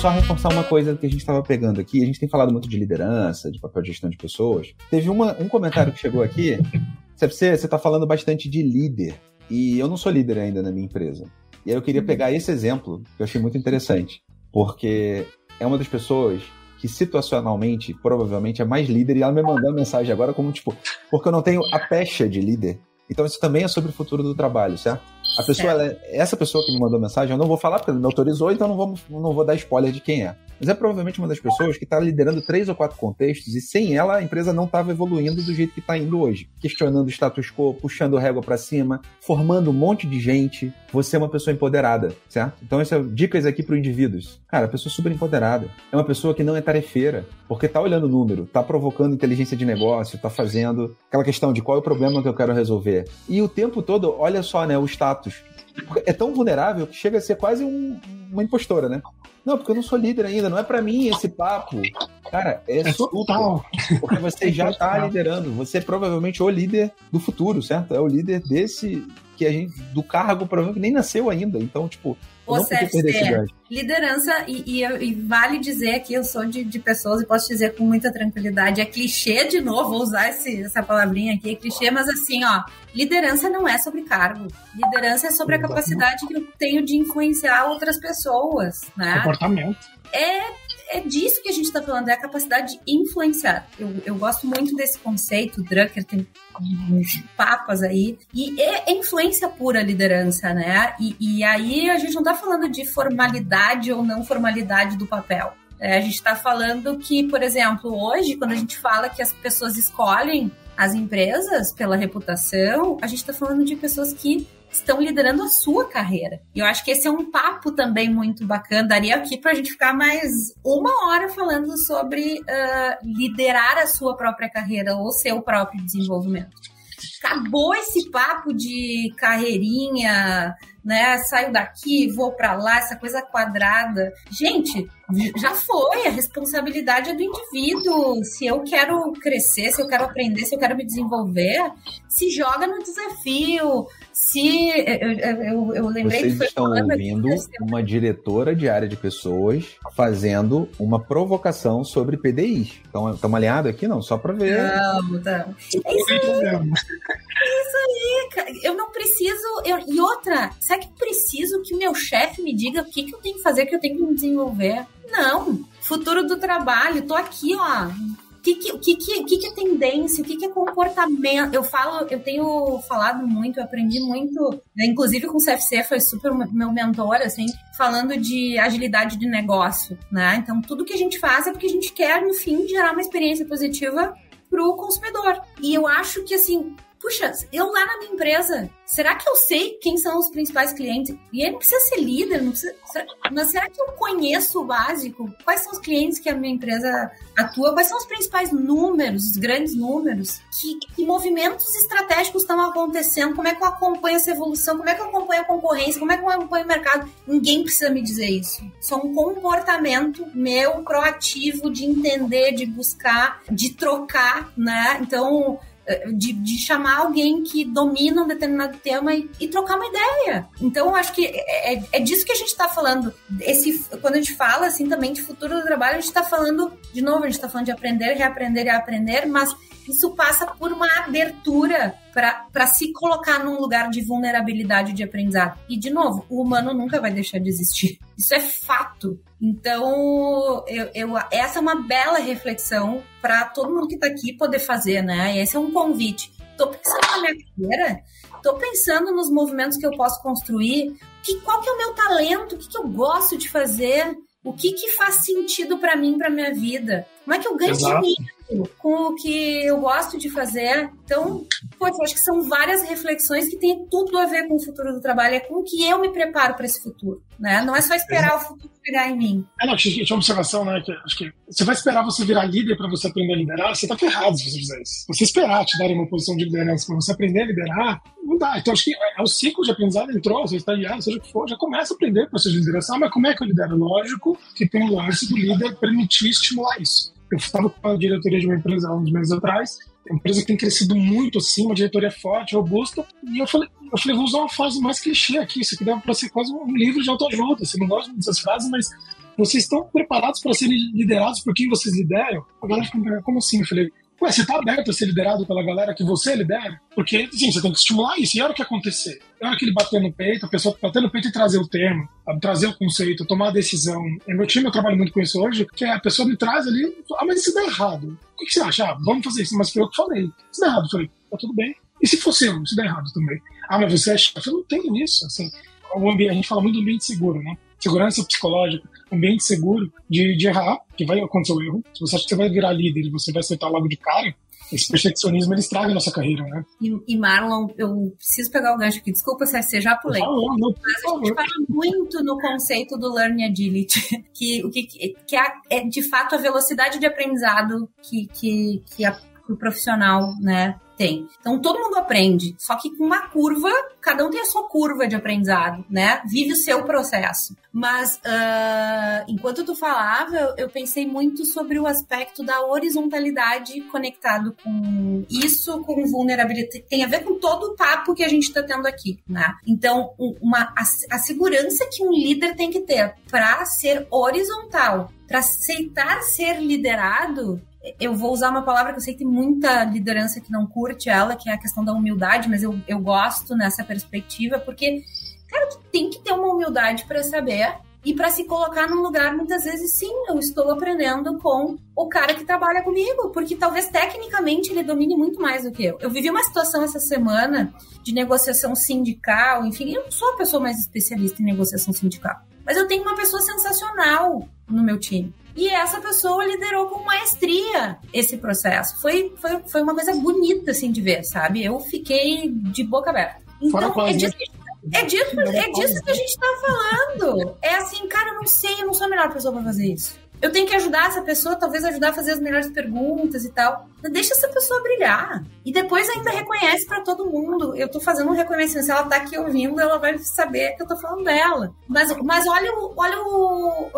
Só reforçar uma coisa que a gente estava pegando aqui, a gente tem falado muito de liderança, de papel de gestão de pessoas. Teve uma, um comentário que chegou aqui, você está falando bastante de líder, e eu não sou líder ainda na minha empresa. E aí eu queria pegar esse exemplo, que eu achei muito interessante, porque é uma das pessoas que situacionalmente, provavelmente, é mais líder, e ela me mandou uma mensagem agora como, tipo, porque eu não tenho a pecha de líder. Então isso também é sobre o futuro do trabalho, certo? A pessoa, ela, é, essa pessoa que me mandou mensagem, eu não vou falar porque ele me autorizou, então não vou, não vou dar spoiler de quem é. Mas é provavelmente uma das pessoas que está liderando três ou quatro contextos e sem ela a empresa não estava evoluindo do jeito que está indo hoje. Questionando o status quo, puxando régua para cima, formando um monte de gente. Você é uma pessoa empoderada, certo? Então, essas dicas aqui para indivíduos. Cara, a pessoa super empoderada. É uma pessoa que não é tarefeira, porque tá olhando o número, tá provocando inteligência de negócio, tá fazendo aquela questão de qual é o problema que eu quero resolver. E o tempo todo, olha só, né, o status é tão vulnerável que chega a ser quase um, uma impostora, né? Não, porque eu não sou líder ainda, não é para mim esse papo. Cara, é, é total. Porque você já tá liderando, você é provavelmente o líder do futuro, certo? É o líder desse que a gente do cargo provavelmente nem nasceu ainda. Então, tipo, o CFC, liderança, e, e, e, vale dizer que eu sou de, de, pessoas e posso dizer com muita tranquilidade, é clichê de novo, vou usar esse, essa palavrinha aqui, é clichê, mas assim, ó, liderança não é sobre cargo. Liderança é sobre a capacidade que eu tenho de influenciar outras pessoas, né? Comportamento. É é disso que a gente está falando, é a capacidade de influenciar. Eu, eu gosto muito desse conceito, o Drucker tem uns papas aí, e é, influência pura a liderança, né? E, e aí a gente não está falando de formalidade ou não formalidade do papel. É, a gente está falando que, por exemplo, hoje, quando a gente fala que as pessoas escolhem as empresas pela reputação, a gente está falando de pessoas que estão liderando a sua carreira. E eu acho que esse é um papo também muito bacana. Daria aqui para a gente ficar mais uma hora falando sobre uh, liderar a sua própria carreira ou seu próprio desenvolvimento. Acabou esse papo de carreirinha, né? Saio daqui, vou para lá, essa coisa quadrada. Gente, já foi, a responsabilidade é do indivíduo. Se eu quero crescer, se eu quero aprender, se eu quero me desenvolver, se joga no desafio. Se eu, eu, eu lembrei Vocês que estão ouvindo uma diretora de área de pessoas fazendo uma provocação sobre PDIs. Então, estamos alinhados aqui, não? Só para ver. Não, não. É isso aí. Eu não preciso. Eu... E outra, será que eu preciso que o meu chefe me diga o que, que eu tenho que fazer, que eu tenho que me desenvolver? Não. Futuro do trabalho, tô aqui, ó O que, que, que, que, que é tendência? O que, que é comportamento? Eu falo, eu tenho falado muito, eu aprendi muito, né, inclusive com o CFC, foi super meu mentor, assim, falando de agilidade de negócio, né? Então, tudo que a gente faz é porque a gente quer, no fim, gerar uma experiência positiva para o consumidor. E eu acho que, assim, puxa, eu lá na minha empresa, será que eu sei quem são os principais clientes? E ele não precisa ser líder, não precisa. Mas será que eu conheço o básico? Quais são os clientes que a minha empresa atua? Quais são os principais números, os grandes números? Que, que movimentos estratégicos estão acontecendo? Como é que eu acompanho essa evolução? Como é que eu acompanho a concorrência? Como é que eu acompanho o mercado? Ninguém precisa me dizer isso. É um comportamento meu proativo de entender, de buscar, de trocar, né? Então, de, de, chamar alguém que domina um determinado tema e, e trocar uma ideia. Então, eu acho que é, é, é disso que a gente está falando. Esse, quando a gente fala assim também de futuro do trabalho, a gente está falando, de novo, a gente está falando de aprender, reaprender e aprender, mas isso passa por uma abertura para se colocar num lugar de vulnerabilidade de aprendizado. E, de novo, o humano nunca vai deixar de existir. Isso é fato. Então, eu, eu, essa é uma bela reflexão para todo mundo que está aqui poder fazer, né? Esse é um convite. Estou pensando na minha carreira, estou pensando nos movimentos que eu posso construir, que, qual que é o meu talento, o que, que eu gosto de fazer, o que, que faz sentido para mim, para minha vida. Como é que eu ganho Exato. dinheiro com o que eu gosto de fazer. Então, poxa, acho que são várias reflexões que têm tudo a ver com o futuro do trabalho, é com o que eu me preparo para esse futuro, né? Não é só esperar Exato. o futuro chegar em mim. É, não, tinha uma observação, né? Que acho que você vai esperar você virar líder para você aprender a liderar, você tá ferrado se você fizer isso. Você esperar te darem uma posição de liderança para você aprender a liderar, não dá. Então, acho que é, é o ciclo de aprendizado entrou, você está guiado, seja o que for, já começa a aprender com de liderança. Ah, mas como é que eu lidero? Lógico que tem o lance do líder permitir estimular isso. Eu estava com a diretoria de uma empresa há uns meses atrás, uma empresa que tem crescido muito assim, uma diretoria forte, robusta, e eu falei, eu falei, vou usar uma frase mais clichê aqui, isso aqui deve para ser quase um livro de autoajuda, você não gosta dessas frases, mas vocês estão preparados para serem liderados por quem vocês lideram? A galera ficou, como assim? Eu falei, Ué, você tá aberto a ser liderado pela galera que você lidera? Porque, sim, você tem que estimular isso. E a hora que acontecer? A hora que ele bater no peito, a pessoa bater no peito e trazer o termo, trazer o conceito, tomar a decisão. No meu time eu trabalho muito com isso hoje, que é a pessoa me traz ali, ah, mas isso dá errado. O que você acha? Ah, vamos fazer isso. Mas foi eu que falei. Isso dá errado. Eu falei, tá tudo bem. E se fosse eu? Isso dá errado também. Ah, mas você é chefe? Eu não tenho isso. Assim, ambiente, a gente fala muito do ambiente seguro, né? Segurança psicológica ambiente seguro de, de errar, que vai acontecer o erro. Se você acha que você vai virar líder e você vai acertar logo de cara, esse perfeccionismo ele estraga a nossa carreira, né? E, e, Marlon, eu preciso pegar o gancho aqui. Desculpa se você já pulei. Não, não, mas a gente fala muito no conceito do Learning Agility, que o que, que é, é, de fato a velocidade de aprendizado que, que, que a, o profissional, né, tem. Então todo mundo aprende, só que com uma curva, cada um tem a sua curva de aprendizado, né? Vive o seu processo. Mas uh, enquanto tu falava, eu, eu pensei muito sobre o aspecto da horizontalidade conectado com isso, com vulnerabilidade. Tem a ver com todo o papo que a gente está tendo aqui, né? Então, uma, a, a segurança que um líder tem que ter para ser horizontal, para aceitar ser liderado, eu vou usar uma palavra que eu sei que tem muita liderança que não curte ela, que é a questão da humildade, mas eu, eu gosto nessa perspectiva, porque, cara, tu tem que ter uma humildade para saber e para se colocar num lugar, muitas vezes, sim, eu estou aprendendo com o cara que trabalha comigo, porque talvez tecnicamente ele domine muito mais do que eu. Eu vivi uma situação essa semana de negociação sindical, enfim, eu não sou a pessoa mais especialista em negociação sindical, mas eu tenho uma pessoa sensacional no meu time. E essa pessoa liderou com maestria esse processo. Foi, foi, foi uma coisa bonita, assim, de ver, sabe? Eu fiquei de boca aberta. Então, é disso, é, disso, é disso que a gente tá falando. É assim, cara, eu não sei, eu não sou a melhor pessoa pra fazer isso eu tenho que ajudar essa pessoa, talvez ajudar a fazer as melhores perguntas e tal. Deixa essa pessoa brilhar. E depois ainda reconhece para todo mundo. Eu tô fazendo um reconhecimento. Se ela tá aqui ouvindo, ela vai saber que eu tô falando dela. Mas, mas olha o. Olha o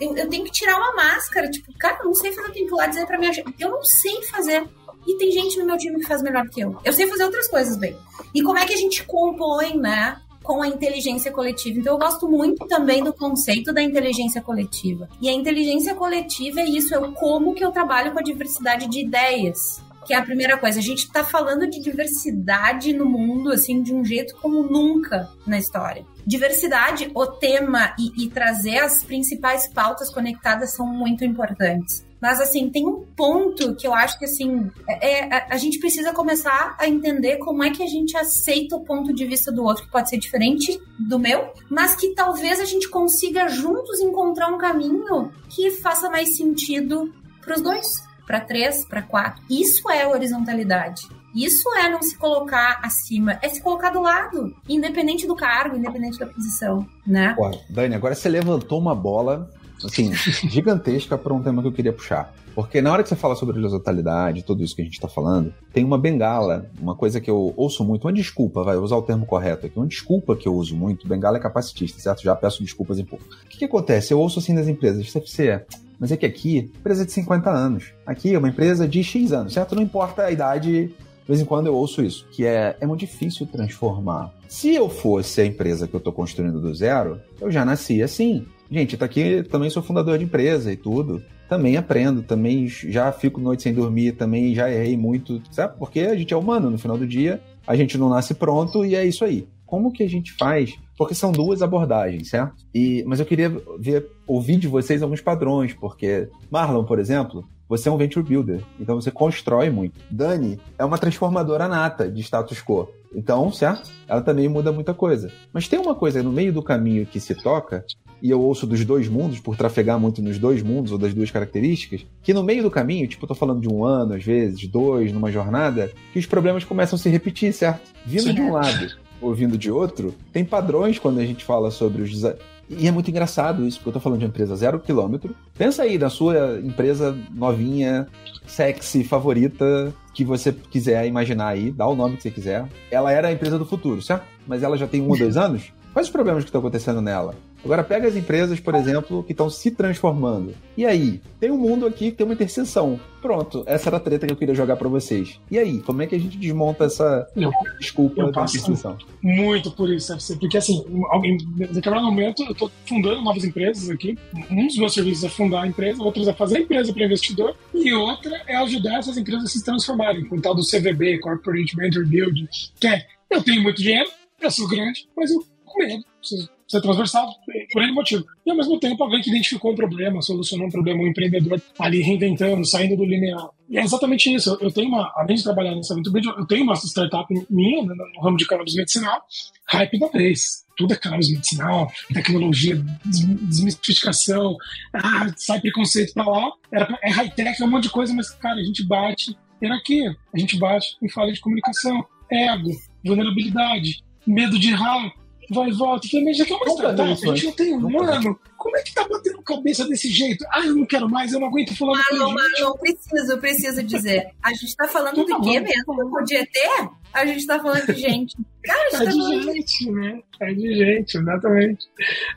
eu, eu tenho que tirar uma máscara. Tipo, cara, eu não sei fazer, tenho que lá dizer pra minha gente. Eu não sei fazer. E tem gente no meu time que faz melhor que eu. Eu sei fazer outras coisas bem. E como é que a gente compõe, né? Com a inteligência coletiva. Então, eu gosto muito também do conceito da inteligência coletiva. E a inteligência coletiva é isso, é o como que eu trabalho com a diversidade de ideias. Que é a primeira coisa. A gente está falando de diversidade no mundo, assim, de um jeito como nunca na história. Diversidade, o tema e, e trazer as principais pautas conectadas são muito importantes. Mas, assim, tem um ponto que eu acho que, assim, é, é, a, gente precisa começar a entender como é que a gente aceita o ponto de vista do outro, que pode ser diferente do meu, mas que talvez a gente consiga juntos encontrar um caminho que faça mais sentido para os dois, para três, para quatro. Isso é horizontalidade. Isso é não se colocar acima, é se colocar do lado, independente do cargo, independente da posição, né? Pô, Dani, agora você levantou uma bola, assim, gigantesca para um tema que eu queria puxar. Porque na hora que você fala sobre horizontalidade, tudo isso que a gente está falando, tem uma bengala, uma coisa que eu ouço muito, uma desculpa, vai usar o termo correto aqui, uma desculpa que eu uso muito, bengala é capacitista, certo? Já peço desculpas em pouco. O que, que acontece? Eu ouço assim das empresas, CFC, mas é que aqui, empresa de 50 anos, aqui é uma empresa de X anos, certo? Não importa a idade de vez em quando eu ouço isso, que é, é muito difícil transformar. Se eu fosse a empresa que eu estou construindo do zero, eu já nasci assim. Gente, tá aqui, também sou fundador de empresa e tudo. Também aprendo, também já fico noite sem dormir, também já errei muito, sabe? Porque a gente é humano, no final do dia, a gente não nasce pronto e é isso aí. Como que a gente faz? Porque são duas abordagens, certo? E, mas eu queria ver, ouvir de vocês alguns padrões, porque Marlon, por exemplo, você é um venture builder, então você constrói muito. Dani é uma transformadora nata de status quo. Então, certo? Ela também muda muita coisa. Mas tem uma coisa no meio do caminho que se toca, e eu ouço dos dois mundos, por trafegar muito nos dois mundos ou das duas características, que no meio do caminho, tipo, eu tô falando de um ano, às vezes, dois, numa jornada, que os problemas começam a se repetir, certo? Vindo Sim. de um lado ou vindo de outro, tem padrões quando a gente fala sobre os desafios e é muito engraçado isso, porque eu tô falando de uma empresa zero quilômetro. Pensa aí na sua empresa novinha, sexy, favorita, que você quiser imaginar aí, dá o nome que você quiser. Ela era a empresa do futuro, certo? Mas ela já tem um ou dois anos? Quais os problemas que estão acontecendo nela? Agora pega as empresas, por exemplo, que estão se transformando. E aí? Tem um mundo aqui que tem uma interseção. Pronto, essa era a treta que eu queria jogar para vocês. E aí, como é que a gente desmonta essa eu, desculpa eu da interseção? Muito por isso, FC, porque assim, em determinado momento eu estou fundando novas empresas aqui. Um dos meus serviços é fundar a empresa, outro é fazer a empresa para investidor, e outra é ajudar essas empresas a se transformarem, com o tal do CVB, Corporate Venture Building, que é, eu tenho muito dinheiro, eu sou grande, mas eu com medo, preciso ser transversal por ele motivo. E ao mesmo tempo, alguém que identificou um problema, solucionou um problema, um empreendedor ali reinventando, saindo do linear. E é exatamente isso. Eu tenho uma, além de trabalhar nessa Venture eu tenho uma startup minha né, no ramo de cannabis medicinal, hype da vez. Tudo é cannabis medicinal, tecnologia, desmistificação, ah, sai preconceito pra lá. Era, é high-tech, é um monte de coisa, mas, cara, a gente bate. Era aqui, a gente bate em falha de comunicação, ego, vulnerabilidade, medo de errar, vai e volta. mas já que é uma startup, a gente não tem um ano. Como é que tá batendo cabeça desse jeito? Ah, eu não quero mais, eu não aguento falar Marlon, Marlon, preciso, preciso dizer. A gente tá falando do quê mesmo? Podia ter? A gente tá falando de gente. Cara, é tá de gente, né? É de gente, exatamente.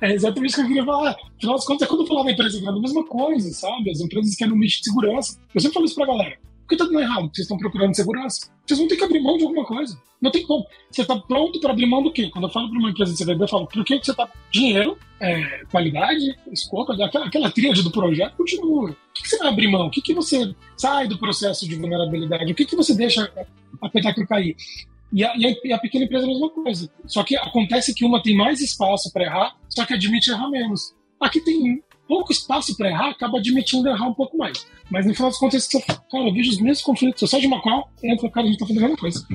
É exatamente isso que eu queria falar. Afinal das contas, quando eu falava empresa grande, a mesma coisa, sabe? As empresas querem um nicho de segurança. Eu sempre falo isso pra galera. Por que tá dando errado? Vocês estão procurando segurança. Vocês vão ter que abrir mão de alguma coisa. Não tem como. Você está pronto para abrir mão do quê? Quando eu falo para uma empresa de CVB, eu falo, por que você está. Dinheiro, é, qualidade, escopo, aquela, aquela tríade do projeto continua. O que, que, você vai abrir mão? O que, que você sai do processo de vulnerabilidade? O que, que você deixa a peteca cair? E a, e, a, e a, pequena empresa é a mesma coisa. Só que acontece que uma tem mais espaço para errar, só que admite errar menos. Aqui tem pouco espaço para errar, acaba admitindo errar um pouco mais. Mas no final das contas, você, cara, eu vejo os mesmos conflitos. Eu saio de Macau e entro, cara, a gente tá fazendo a mesma coisa.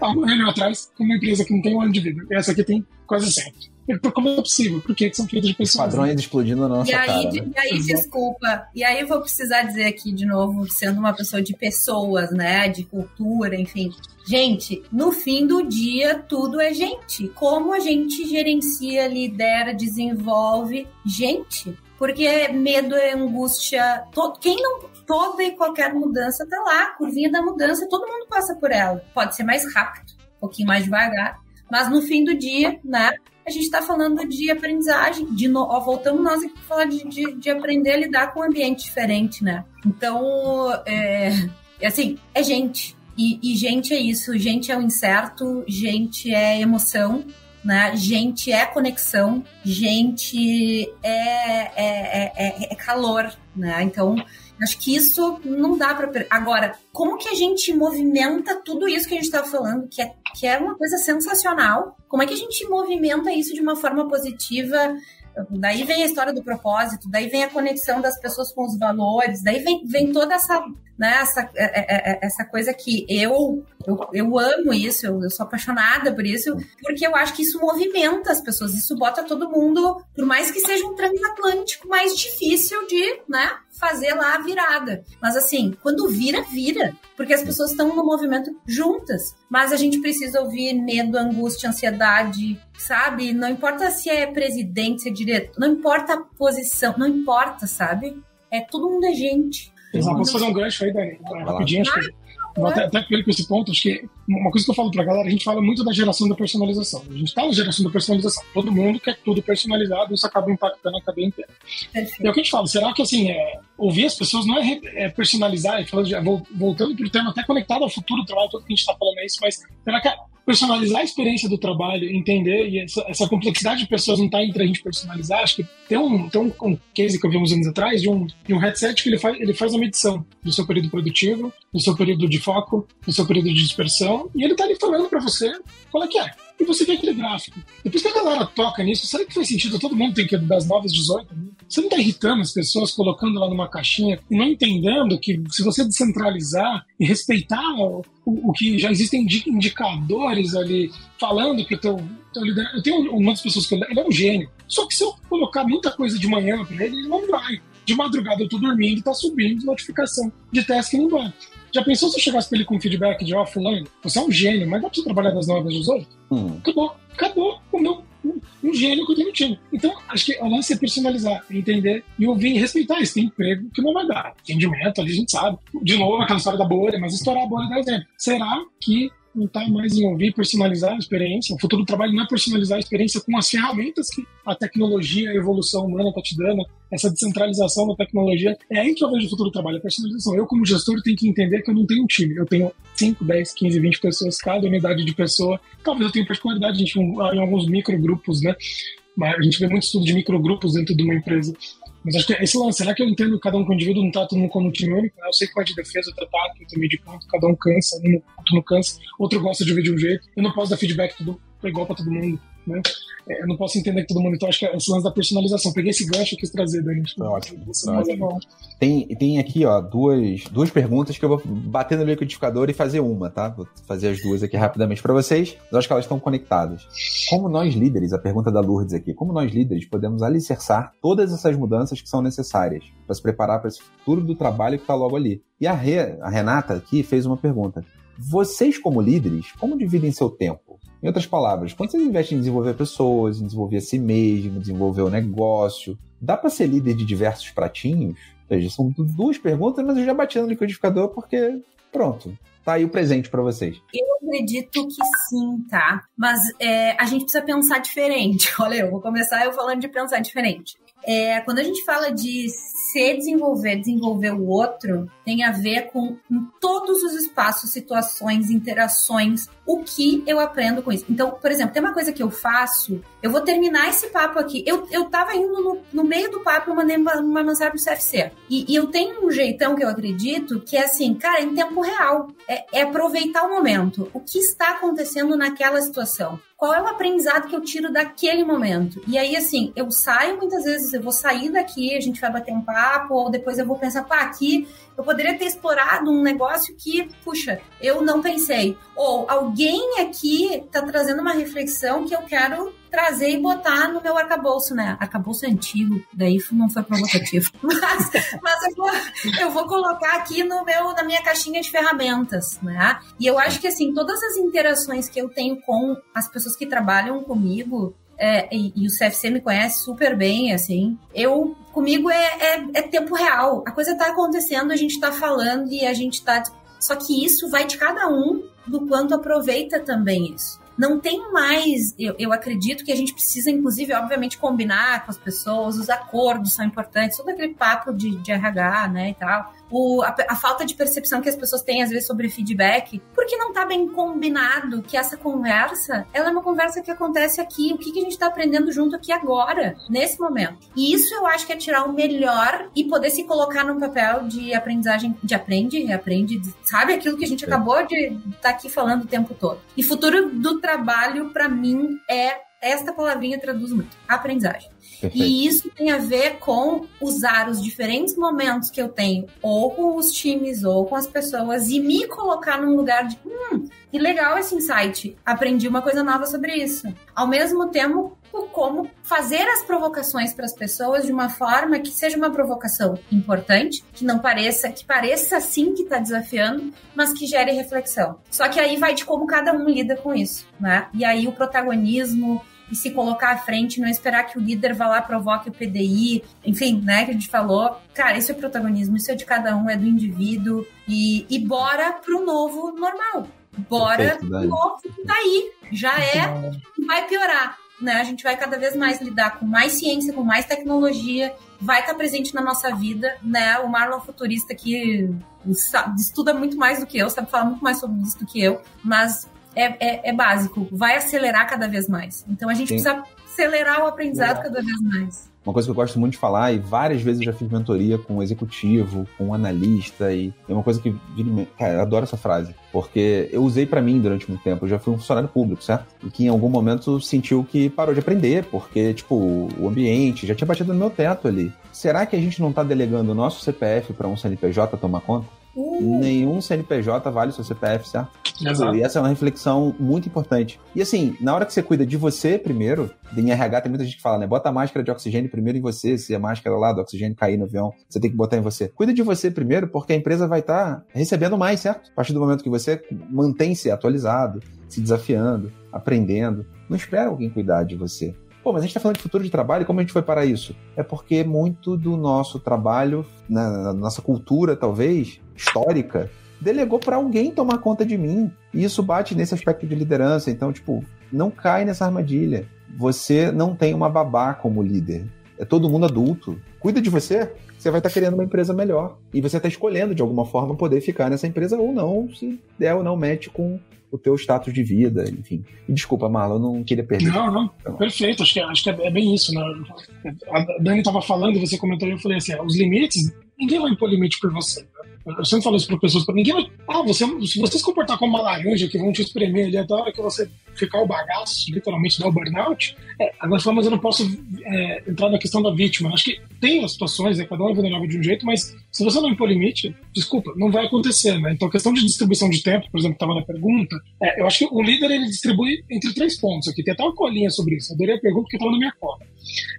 Há um ano atrás, com uma empresa que não tem um ano de vida. E essa aqui tem quase sete. Como é possível? Porque são feitas de pessoas. Padrões explodindo na nossa e aí, cara. Né? E aí, desculpa. E aí, eu vou precisar dizer aqui de novo, sendo uma pessoa de pessoas, né? De cultura, enfim. Gente, no fim do dia, tudo é gente. Como a gente gerencia, lidera, desenvolve gente. Porque medo é angústia. Quem não. Toda e qualquer mudança tá lá, curvinha da mudança, todo mundo passa por ela. Pode ser mais rápido, um pouquinho mais devagar, mas no fim do dia, né? A gente está falando de aprendizagem, de no... Ó, voltamos nós aqui para falar de, de, de, aprender a lidar com um ambiente diferente, né? Então, é, é assim, é gente. E, e gente é isso, gente é o incerto, gente é emoção, né? Gente é conexão, gente é, é, é, é calor, né? Então, acho que isso não dá para. Agora, como que a gente movimenta tudo isso que a gente está falando, que é, que é uma coisa sensacional? Como é que a gente movimenta isso de uma forma positiva? Daí vem a história do propósito, daí vem a conexão das pessoas com os valores, daí vem, vem toda essa, né, essa, é, é, é, essa coisa que eu, eu, eu amo isso, eu, eu, sou apaixonada por isso, porque eu acho que isso movimenta as pessoas, isso bota todo mundo, por mais que seja um transatlântico mais difícil de, né, fazer lá a virada. Mas assim, quando vira, vira. Porque as pessoas estão no movimento juntas. Mas a gente precisa ouvir medo, angústia, ansiedade, sabe? Não importa se é presidente, se é diretor, não importa a posição, não importa, sabe? É todo mundo é gente. Exato, posso fazer um gancho aí, Dani? Rapidinho, acho que até, até com esse ponto, acho que uma coisa que eu falo pra galera, a gente fala muito da geração da personalização. A gente tá na geração da personalização. Todo mundo quer tudo personalizado, isso acaba impactando a cadeia inteira. E é o que a gente fala, será que assim, é, ouvir as pessoas não é, é personalizar, é falando, voltando pro tema até conectado ao futuro do trabalho, todo que a gente tá falando é isso, mas será que é personalizar a experiência do trabalho, entender, e essa, essa complexidade de pessoas não está entre a gente personalizar. Acho que tem um, tem um, um case que eu vi uns anos atrás de um, de um headset que ele faz, ele faz a medição do seu período produtivo, do seu período de foco, do seu período de dispersão, e ele está ali falando para você qual é que é e você vê aquele gráfico. Depois que a galera toca nisso, será que faz sentido? Todo mundo tem que das 9 às 18? Né? Você não está irritando as pessoas colocando lá numa caixinha e não entendendo que se você descentralizar e respeitar o, o, o que já existem indicadores ali falando que o teu, teu. Eu tenho uma das pessoas que ele é um gênio. Só que se eu colocar muita coisa de manhã para ele, ele não vai. De madrugada eu tô dormindo e tá subindo notificação de que não vai. Já pensou se eu chegasse pra ele com feedback de, ó, oh, fulano, você é um gênio, mas dá pra você trabalhar das 9 às 18? Hum. Acabou. Acabou o meu um, um gênio que eu tenho no time. Então, acho que o lance é personalizar, entender e ouvir e respeitar. Isso tem emprego que não vai dar. Rendimento, ali a gente sabe. De novo, aquela história da bolha, mas estourar a bolha dá exemplo. Será que não está mais em ouvir personalizar a experiência. O futuro do trabalho não é personalizar a experiência com as ferramentas que a tecnologia, a evolução humana está te dando, essa descentralização da tecnologia. É aí que eu vejo o futuro do trabalho, a personalização. Eu, como gestor, tenho que entender que eu não tenho um time. Eu tenho 5, 10, 15, 20 pessoas, cada unidade de pessoa. Talvez eu tenha particularidade gente, em alguns microgrupos, né? Mas a gente vê muito estudo de microgrupos dentro de uma empresa. Mas acho que é esse lance, será que eu entendo cada um com o indivíduo, não tá todo mundo como time único? Né? Eu sei que vai de defesa, outro ataque, outro meio de campo, cada um cansa, um outro não cansa, outro gosta de ver de um jeito. Eu não posso dar feedback tudo igual para todo mundo. Né? É, eu não posso entender que todo mundo. Então, acho que é esse lance da personalização. Peguei esse gancho e quis trazer, Dani. Ótimo. ótimo. Tem, tem aqui, ó, duas, duas perguntas que eu vou bater no liquidificador e fazer uma, tá? Vou fazer as duas aqui rapidamente para vocês. Mas acho que elas estão conectadas. Como nós líderes, a pergunta da Lourdes aqui, como nós líderes podemos alicerçar todas essas mudanças que são necessárias para se preparar para esse futuro do trabalho que está logo ali? E a, Rê, a Renata aqui fez uma pergunta. Vocês, como líderes, como dividem seu tempo? Em outras palavras, quando você investe em desenvolver pessoas, em desenvolver a si mesmo, desenvolver o negócio, dá para ser líder de diversos pratinhos? Ou seja, são duas perguntas, mas eu já bati no liquidificador porque, pronto, tá aí o presente para vocês. Eu acredito que sim, tá? Mas é, a gente precisa pensar diferente. Olha, eu vou começar eu falando de pensar diferente. É, quando a gente fala de se desenvolver, desenvolver o outro, tem a ver com todos os espaços, situações, interações, o que eu aprendo com isso. Então, por exemplo, tem uma coisa que eu faço, eu vou terminar esse papo aqui. Eu, eu tava indo no, no meio do papo, eu mandei uma, uma mensagem pro CFC. E, e, eu tenho um jeitão que eu acredito que é assim, cara, em tempo real. É, é aproveitar o momento. O que está acontecendo naquela situação? Qual é o aprendizado que eu tiro daquele momento? E aí, assim, eu saio muitas vezes, eu vou sair daqui, a gente vai bater um papo, ou depois eu vou pensar, pá, aqui eu poderia ter explorado um negócio que, puxa, eu não pensei. Ou alguém aqui está trazendo uma reflexão que eu quero trazer e botar no meu arcabouço, né? Arcabouço é antigo, daí não foi provocativo. mas, mas eu, vou, eu vou colocar aqui no meu, na minha caixinha de ferramentas, né? E eu acho que, assim, todas as interações que eu tenho com as pessoas que trabalham comigo, é, e, e, o CFC me conhece super bem, assim. Eu, comigo é, é, é tempo real. A coisa tá acontecendo, a gente tá falando e a gente tá. Só que isso vai de cada um do quanto aproveita também isso. Não tem mais, eu, eu acredito que a gente precisa, inclusive, obviamente, combinar com as pessoas, os acordos são importantes, todo aquele papo de, de RH, né, e tal o, a, a, falta de percepção que as pessoas têm às vezes sobre feedback, porque não tá bem combinado que essa conversa, ela é uma conversa que acontece aqui, o que, que a gente tá aprendendo junto aqui agora, nesse momento. E isso eu acho que é tirar o melhor e poder se colocar num papel de aprendizagem, de aprende, reaprende, sabe aquilo que a gente é. acabou de estar tá aqui falando o tempo todo. E futuro do trabalho, para mim, é esta palavrinha traduz muito: aprendizagem. Perfeito. E isso tem a ver com usar os diferentes momentos que eu tenho, ou com os times, ou com as pessoas, e me colocar num lugar de, hum, que legal esse insight. Aprendi uma coisa nova sobre isso. Ao mesmo tempo, como fazer as provocações para as pessoas de uma forma que seja uma provocação importante, que não pareça, que pareça sim que está desafiando, mas que gere reflexão. Só que aí vai de como cada um lida com isso, né? E aí o protagonismo, e se colocar à frente, não esperar que o líder vá lá provoque o PDI, enfim, né, que a gente falou. Cara, isso é protagonismo, isso é de cada um, é do indivíduo e, e bora pro novo normal. Bora Perfeito, pro novo que tá aí. Já é, vai piorar. Né? A gente vai cada vez mais lidar com mais ciência, com mais tecnologia, vai estar presente na nossa vida, né? O Marlon futurista que sa- estuda muito mais do que eu, sabe falar muito mais sobre isso do que eu, mas é, é, é básico, vai acelerar cada vez mais. Então a gente Sim. precisa acelerar o aprendizado cada vez mais. Uma coisa que eu gosto muito de falar, e várias vezes eu já fiz mentoria com um executivo, com um analista, e é uma coisa que. Cara, eu adoro essa frase, porque eu usei pra mim durante muito tempo. Eu já fui um funcionário público, certo? E que em algum momento sentiu que parou de aprender, porque, tipo, o ambiente já tinha batido no meu teto ali. Será que a gente não tá delegando o nosso CPF pra um CNPJ tomar conta? Uh, Nenhum CNPJ vale seu CPF, certo? Exato. E essa é uma reflexão muito importante. E assim, na hora que você cuida de você primeiro, em RH tem muita gente que fala, né? Bota a máscara de oxigênio primeiro em você, se a máscara lá do oxigênio cair no avião, você tem que botar em você. Cuida de você primeiro, porque a empresa vai estar recebendo mais, certo? A partir do momento que você mantém-se atualizado, se desafiando, aprendendo. Não espera alguém cuidar de você. Pô, mas a gente está falando de futuro de trabalho, como a gente foi para isso? É porque muito do nosso trabalho, na, na nossa cultura, talvez, histórica, delegou para alguém tomar conta de mim. E isso bate nesse aspecto de liderança. Então, tipo, não cai nessa armadilha. Você não tem uma babá como líder. É todo mundo adulto. Cuida de você, você vai estar criando uma empresa melhor. E você está escolhendo, de alguma forma, poder ficar nessa empresa ou não, se der ou não match com o teu status de vida, enfim. Desculpa, Marlon, eu não queria perder. Não, não, perfeito. Acho que, acho que é, é bem isso. Né? A Dani estava falando, você comentou, eu falei assim: os limites, ninguém vai impor limite por você. né? Eu sempre falo isso para pessoas, para ninguém. Ah, você, se você se comportar como uma laranja que vão te espremer ali até a hora que você ficar o bagaço, literalmente dar o burnout, é, agora fala, mas eu não posso é, entrar na questão da vítima. Acho que tem as situações, né, cada um é vulnerável de um jeito, mas se você não impor limite, desculpa, não vai acontecer, né? Então, a questão de distribuição de tempo, por exemplo, estava na pergunta, é, eu acho que o líder ele distribui entre três pontos aqui. Tem até uma colinha sobre isso. Adorei a pergunta porque estava na minha cola.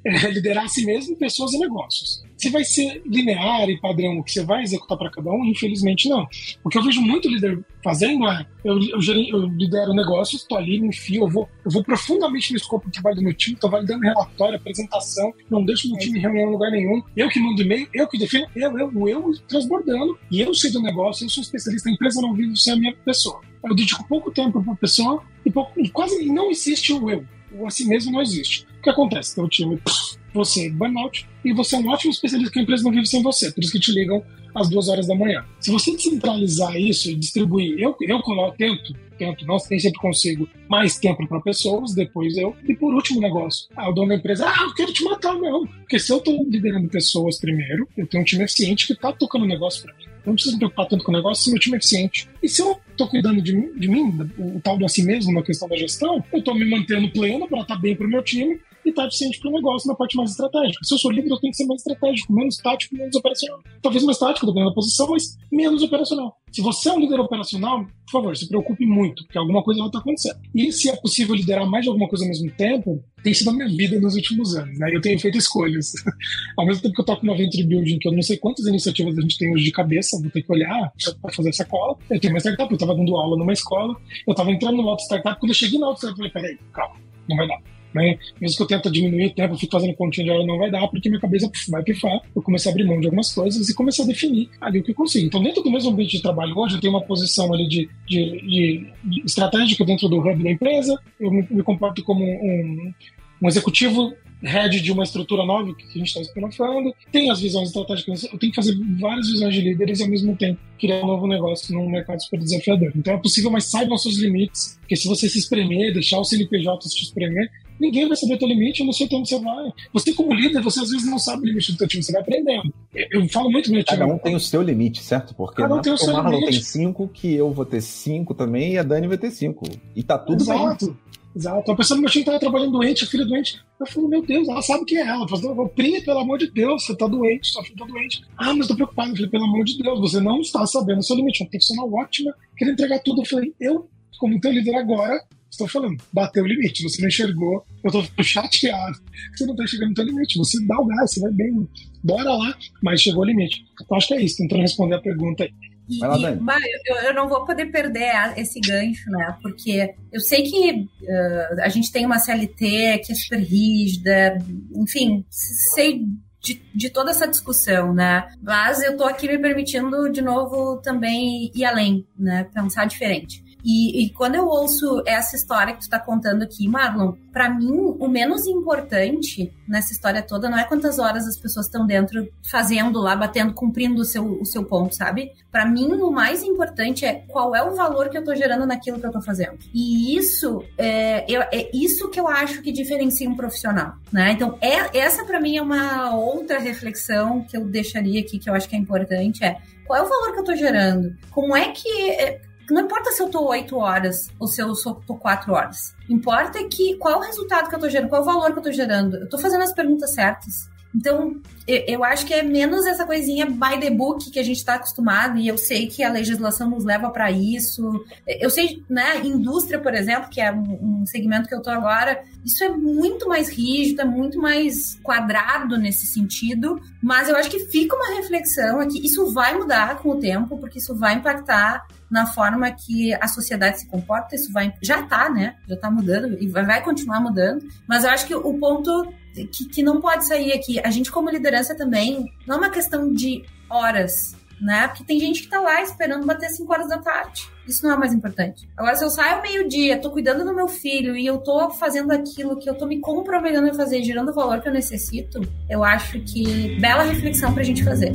É, liderar a si mesmo, pessoas e negócios. Se vai ser linear e padrão o que você vai executar para cada um, infelizmente não. O que eu vejo muito líder fazendo é: eu, eu, eu lidero negócios, estou ali, me enfio, eu vou, eu vou profundamente no escopo do trabalho do meu time, estou validando relatório, apresentação, não deixo meu time em reunião em lugar nenhum, eu que mando e-mail, eu que defino, eu, eu, o eu transbordando, e eu sei do negócio, eu sou especialista, a empresa não vive sem a minha pessoa. Eu dedico pouco tempo para a pessoa e, pouco, e quase não existe o eu. O a si mesmo não existe. O que acontece? Teu time, pff, você é burnout, e você é um ótimo especialista que a empresa não vive sem você. Por isso que te ligam às duas horas da manhã. Se você descentralizar isso e distribuir, eu, eu coloco, tento, tento, não nem sempre consigo, mais tempo para pessoas, depois eu. E por último, negócio. Ah, o dono da empresa, ah, eu quero te matar, não. Porque se eu estou liderando pessoas primeiro, eu tenho um time eficiente que está tocando o negócio para mim. Eu não preciso me preocupar tanto com o negócio se meu time é eficiente. E se eu tô cuidando de mim, de mim o, o tal do assim mesmo, na questão da gestão, eu tô me mantendo pleno para estar bem pro meu time e estar eficiente pro negócio na parte mais estratégica. Se eu sou líder, eu tenho que ser mais estratégico, menos tático, menos operacional. Talvez mais tático, dependendo da posição, mas menos operacional. Se você é um líder operacional, por favor, se preocupe muito, porque alguma coisa vai estar acontecendo. E se é possível liderar mais de alguma coisa ao mesmo tempo, tem sido a minha vida nos últimos anos, né? Eu tenho feito escolhas. ao mesmo tempo que eu toco uma Venture Building, que eu não sei quantas iniciativas a gente tem hoje de cabeça, vou ter que olhar para fazer essa cola. Eu tenho uma startup, eu estava dando aula numa escola, eu estava entrando numa outra startup, quando eu cheguei na outra startup, eu falei, peraí, calma, não vai dar. Né? Mesmo que eu tente diminuir o tempo, eu fico fazendo continha de hora, não vai dar, porque minha cabeça vai pifar. Eu comecei a abrir mão de algumas coisas e comecei a definir ali o que eu consigo. Então, dentro do mesmo ambiente de trabalho hoje, eu tenho uma posição ali de, de, de, estratégica dentro do hub da empresa, eu me, me comporto como um, um executivo head de uma estrutura nova que a gente está experimentando, tem as visões estratégicas, eu tenho que fazer várias visões de líderes e ao mesmo tempo criar um novo negócio num mercado super desafiador. Então é possível, mas saibam seus limites, porque se você se espremer, deixar o CNPJ te espremer, ninguém vai saber o teu limite, eu não sei até onde você vai. Você como líder, você às vezes não sabe o limite do teu time, você vai aprendendo. Eu, eu falo muito pro meu time. Cada um tem o seu limite, certo? Porque Cada um não é tem o seu Marlon limite. tem cinco, que eu vou ter cinco também e a Dani vai ter cinco. E tá tudo bem. Exato. Exato. A pessoa no meu time estava trabalhando doente, a filha doente. Eu falei, meu Deus, ela sabe quem é ela. Eu falei, Pri, pelo amor de Deus, você tá doente, sua filha tá doente. Ah, mas tô preocupado. Eu falei, pelo amor de Deus, você não está sabendo o seu limite. Uma profissional ótima, querendo entregar tudo. Eu falei, eu, como teu líder agora, estou falando, bateu o limite. Você não enxergou, eu tô chateado. Você não tá chegando no teu limite. Você dá o gás, você vai bem, bora lá, mas chegou o limite. Então acho que é isso, tentando responder a pergunta aí. E, lá, eu, eu, não vou poder perder esse gancho, né? Porque eu sei que uh, a gente tem uma CLT que é super rígida, enfim, sei de, de, toda essa discussão, né? Mas eu tô aqui me permitindo, de novo, também ir além, né? Pensar diferente. E, e, quando eu ouço essa história que tu tá contando aqui, Marlon, para mim o menos importante nessa história toda não é quantas horas as pessoas estão dentro fazendo lá, batendo, cumprindo o seu, o seu ponto, sabe? Para mim o mais importante é qual é o valor que eu tô gerando naquilo que eu tô fazendo. E isso é, eu, é isso que eu acho que diferencia um profissional, né? Então é, essa para mim é uma outra reflexão que eu deixaria aqui que eu acho que é importante é qual é o valor que eu tô gerando? Como é que é, não importa se eu tô 8 horas ou se eu tô 4 horas. Importa é que qual o resultado que eu tô gerando, qual o valor que eu tô gerando. Eu tô fazendo as perguntas certas. Então, eu acho que é menos essa coisinha by the book que a gente está acostumado, e eu sei que a legislação nos leva para isso. Eu sei, né, indústria, por exemplo, que é um segmento que eu estou agora, isso é muito mais rígido, é muito mais quadrado nesse sentido, mas eu acho que fica uma reflexão aqui. Isso vai mudar com o tempo, porque isso vai impactar na forma que a sociedade se comporta, isso vai já está, né? Já está mudando e vai continuar mudando. Mas eu acho que o ponto que, que não pode sair aqui, a gente como liderança também, não é uma questão de horas, né? Porque tem gente que tá lá esperando bater 5 horas da tarde. Isso não é mais importante. Agora, se eu saio meio-dia, tô cuidando do meu filho e eu tô fazendo aquilo que eu tô me comprometendo a fazer, gerando o valor que eu necessito, eu acho que bela reflexão pra gente fazer.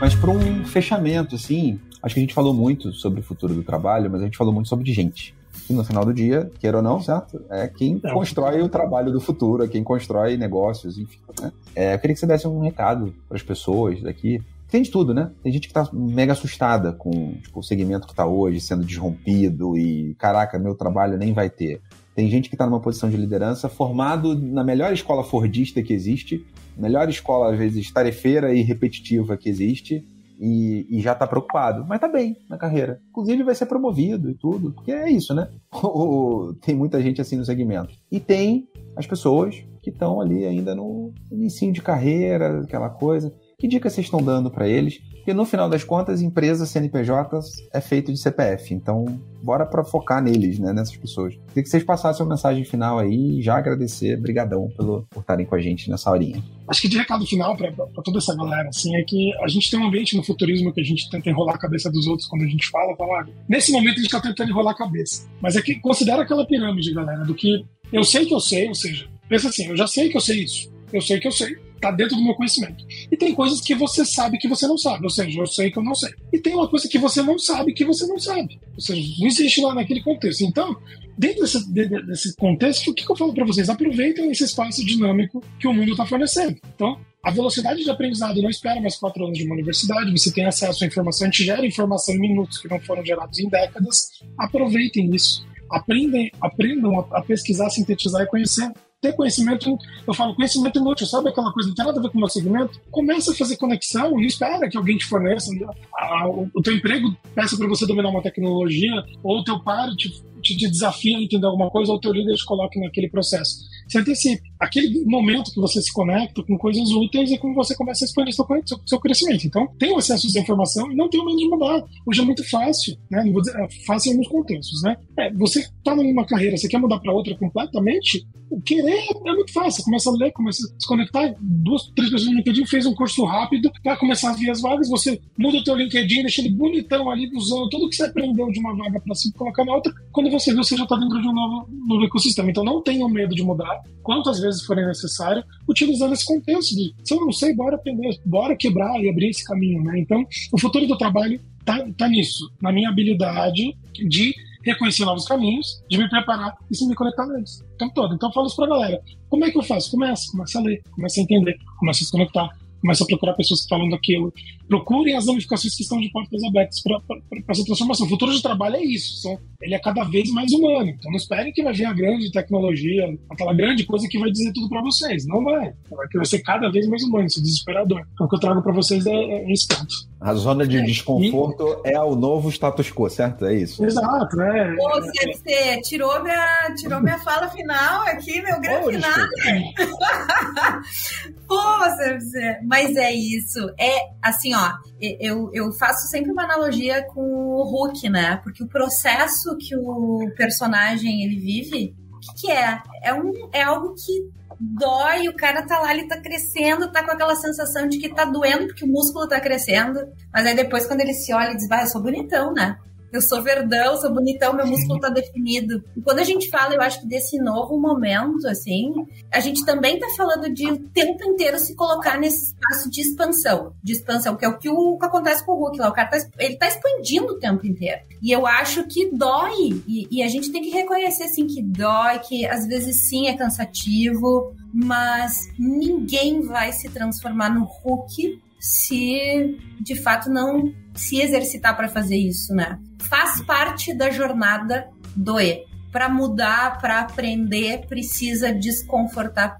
Mas para um fechamento, assim, acho que a gente falou muito sobre o futuro do trabalho, mas a gente falou muito sobre gente. E no final do dia, queira ou não, certo? É quem é. constrói o trabalho do futuro, é quem constrói negócios, enfim. Né? É, eu queria que você desse um recado para as pessoas daqui. Tem de tudo, né? Tem gente que tá mega assustada com tipo, o segmento que tá hoje sendo desrompido e, caraca, meu trabalho nem vai ter. Tem gente que está numa posição de liderança, formado na melhor escola fordista que existe, melhor escola, às vezes, tarefeira e repetitiva que existe, e, e já está preocupado. Mas tá bem na carreira. Inclusive vai ser promovido e tudo, porque é isso, né? tem muita gente assim no segmento. E tem as pessoas que estão ali ainda no início de carreira, aquela coisa. Que dica vocês estão dando para eles? Porque no final das contas, empresa CNPJ é feito de CPF. Então, bora para focar neles, né, nessas pessoas. Queria que vocês passassem uma mensagem final aí e já agradecer, brigadão pelo, por estarem com a gente nessa horinha. Acho que de recado final para toda essa galera, assim, é que a gente tem um ambiente no futurismo que a gente tenta enrolar a cabeça dos outros quando a gente fala, fala, nesse momento a gente está tentando enrolar a cabeça. Mas é que considera aquela pirâmide, galera, do que eu sei que eu sei, ou seja, pensa assim, eu já sei que eu sei isso, eu sei que eu sei, tá dentro do meu conhecimento. E tem coisas que você sabe que você não sabe, ou seja, eu sei que eu não sei. E tem uma coisa que você não sabe que você não sabe. Ou seja, não existe lá naquele contexto. Então, dentro desse, desse contexto, o que, eu falo para vocês? Aproveitem esse espaço dinâmico que o mundo está fornecendo. Então, a velocidade de aprendizado não espera mais quatro anos de uma universidade, você tem acesso à informação, a gente gera informação em minutos que não foram gerados em décadas. Aproveitem isso. Aprendem, aprendam a, a pesquisar, sintetizar e conhecer ter conhecimento, eu falo conhecimento inútil, sabe aquela coisa, não tem nada a ver com o meu segmento? Começa a fazer conexão e espera que alguém te forneça. O, o teu emprego peça para você dominar uma tecnologia, ou o teu te, te, te desafia a entender alguma coisa, ou o teu líder te coloca naquele processo. Se antecipe. Aquele momento que você se conecta com coisas úteis e como você começa a expandir seu, seu, seu crescimento. Então, tenha acesso a essa informação e não tenha medo de mudar. Hoje é muito fácil, né? Não vou dizer, é fácil em alguns contextos, né? É, você está numa carreira, você quer mudar para outra completamente, o querer é muito fácil. Você começa a ler, começa a se conectar. Duas, três pessoas no LinkedIn fez um curso rápido para começar a ver as vagas. Você muda o teu LinkedIn, deixa ele bonitão ali, usando tudo que você aprendeu de uma vaga para se colocar na outra. Quando você vê, você já está dentro de um novo, novo ecossistema. Então não tenham medo de mudar, quantas vezes forem necessário, utilizando esse contexto de se eu não sei, bora aprender, bora quebrar e abrir esse caminho. Né? Então, o futuro do trabalho tá, tá nisso, na minha habilidade de reconhecer novos caminhos, de me preparar e se me conectar neles. Então todo. Então eu falo isso pra galera. Como é que eu faço? Começa, começa a ler, começa a entender, começa a se conectar. começa a procurar pessoas que falam daquilo. Procurem as ramificações que estão de portas abertas para essa transformação. O futuro de trabalho é isso, só, ele é cada vez mais humano. Então não esperem que vai vir a grande tecnologia, aquela grande coisa que vai dizer tudo para vocês. Não vai. Vai ser cada vez mais humano, isso é desesperador. Então o que eu trago para vocês é, é esse ponto. A zona de desconforto e... é o novo status quo, certo? É isso. Exato, é. Pô, você tirou minha, tirou minha fala final aqui, meu grande oh, final. Pô, você, mas é isso. É assim, ó. Eu, eu faço sempre uma analogia com o Hulk, né? Porque o processo que o personagem ele vive, o que, que é? É, um, é algo que dói, o cara tá lá, ele tá crescendo, tá com aquela sensação de que tá doendo porque o músculo tá crescendo. Mas aí depois, quando ele se olha, ele diz, vai, eu sou bonitão, né? Eu sou verdão, sou bonitão, meu músculo tá definido. E quando a gente fala, eu acho que desse novo momento, assim, a gente também tá falando de o tempo inteiro se colocar nesse espaço de expansão, de expansão, que é o que, o, que acontece com o Hulk lá. O cara tá, ele tá expandindo o tempo inteiro. E eu acho que dói. E, e a gente tem que reconhecer, assim, que dói, que às vezes sim é cansativo, mas ninguém vai se transformar no Hulk se de fato não se exercitar para fazer isso, né? Faz parte da jornada doer. Para mudar, para aprender, precisa desconfortar.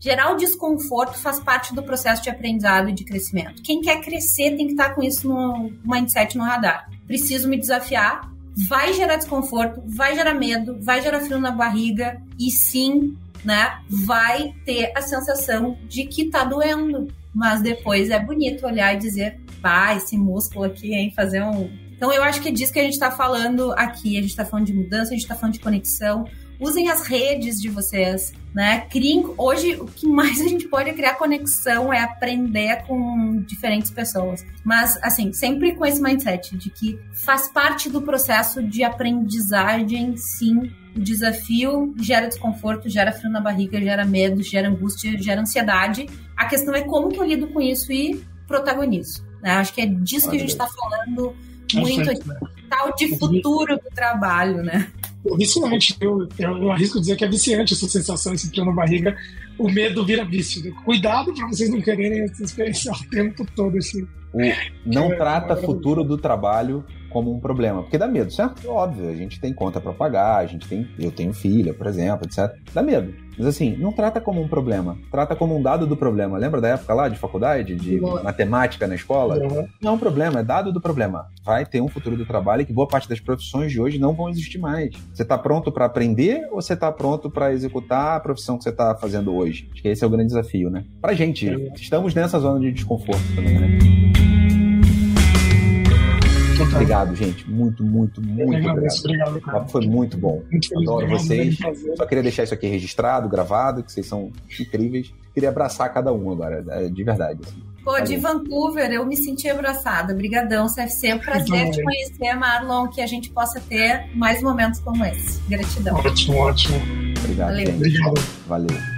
Gerar o desconforto faz parte do processo de aprendizado e de crescimento. Quem quer crescer tem que estar com isso no mindset no radar. Preciso me desafiar, vai gerar desconforto, vai gerar medo, vai gerar frio na barriga e sim, né, vai ter a sensação de que tá doendo. Mas depois é bonito olhar e dizer, pá, esse músculo aqui, hein, fazer um. Então eu acho que é disso que a gente está falando aqui. A gente está falando de mudança, a gente está falando de conexão. Usem as redes de vocês, né? Criem. Hoje, o que mais a gente pode é criar conexão, é aprender com diferentes pessoas. Mas, assim, sempre com esse mindset de que faz parte do processo de aprendizagem, sim. O desafio gera desconforto, gera frio na barriga, gera medo, gera angústia, gera ansiedade. A questão é como que eu lido com isso e protagonizo. Né? Acho que é disso que a gente está falando muito aqui, tal de futuro do trabalho, né? É viciante, eu, eu, eu arrisco dizer que é viciante essa sensação, esse frio na barriga. O medo vira vício. Cuidado para vocês não quererem experienciar o tempo todo esse. O não é, trata futuro do trabalho como um problema, porque dá medo, certo? Óbvio, a gente tem conta para pagar, a gente tem, eu tenho filha, por exemplo, etc. Dá medo. Mas assim, não trata como um problema, trata como um dado do problema. Lembra da época lá de faculdade, de matemática na escola? Uhum. Não é um problema, é dado do problema. Vai ter um futuro do trabalho que boa parte das profissões de hoje não vão existir mais. Você está pronto para aprender ou você está pronto para executar a profissão que você está fazendo hoje? Acho que esse é o grande desafio, né? Pra gente, estamos nessa zona de desconforto também, né? Total. Obrigado, gente. Muito, muito, muito agradeço, obrigado. obrigado Foi muito bom. Muito Adoro vocês. Só queria deixar isso aqui registrado, gravado, que vocês são incríveis. Queria abraçar cada um agora, é, de verdade. Assim. Pô, de Vancouver, eu me senti abraçada. Obrigadão, CFC. É um prazer te conhecer, Marlon, que a gente possa ter mais momentos como esse. Gratidão. Ótimo, ótimo. Obrigado. Valeu. Obrigado. Valeu.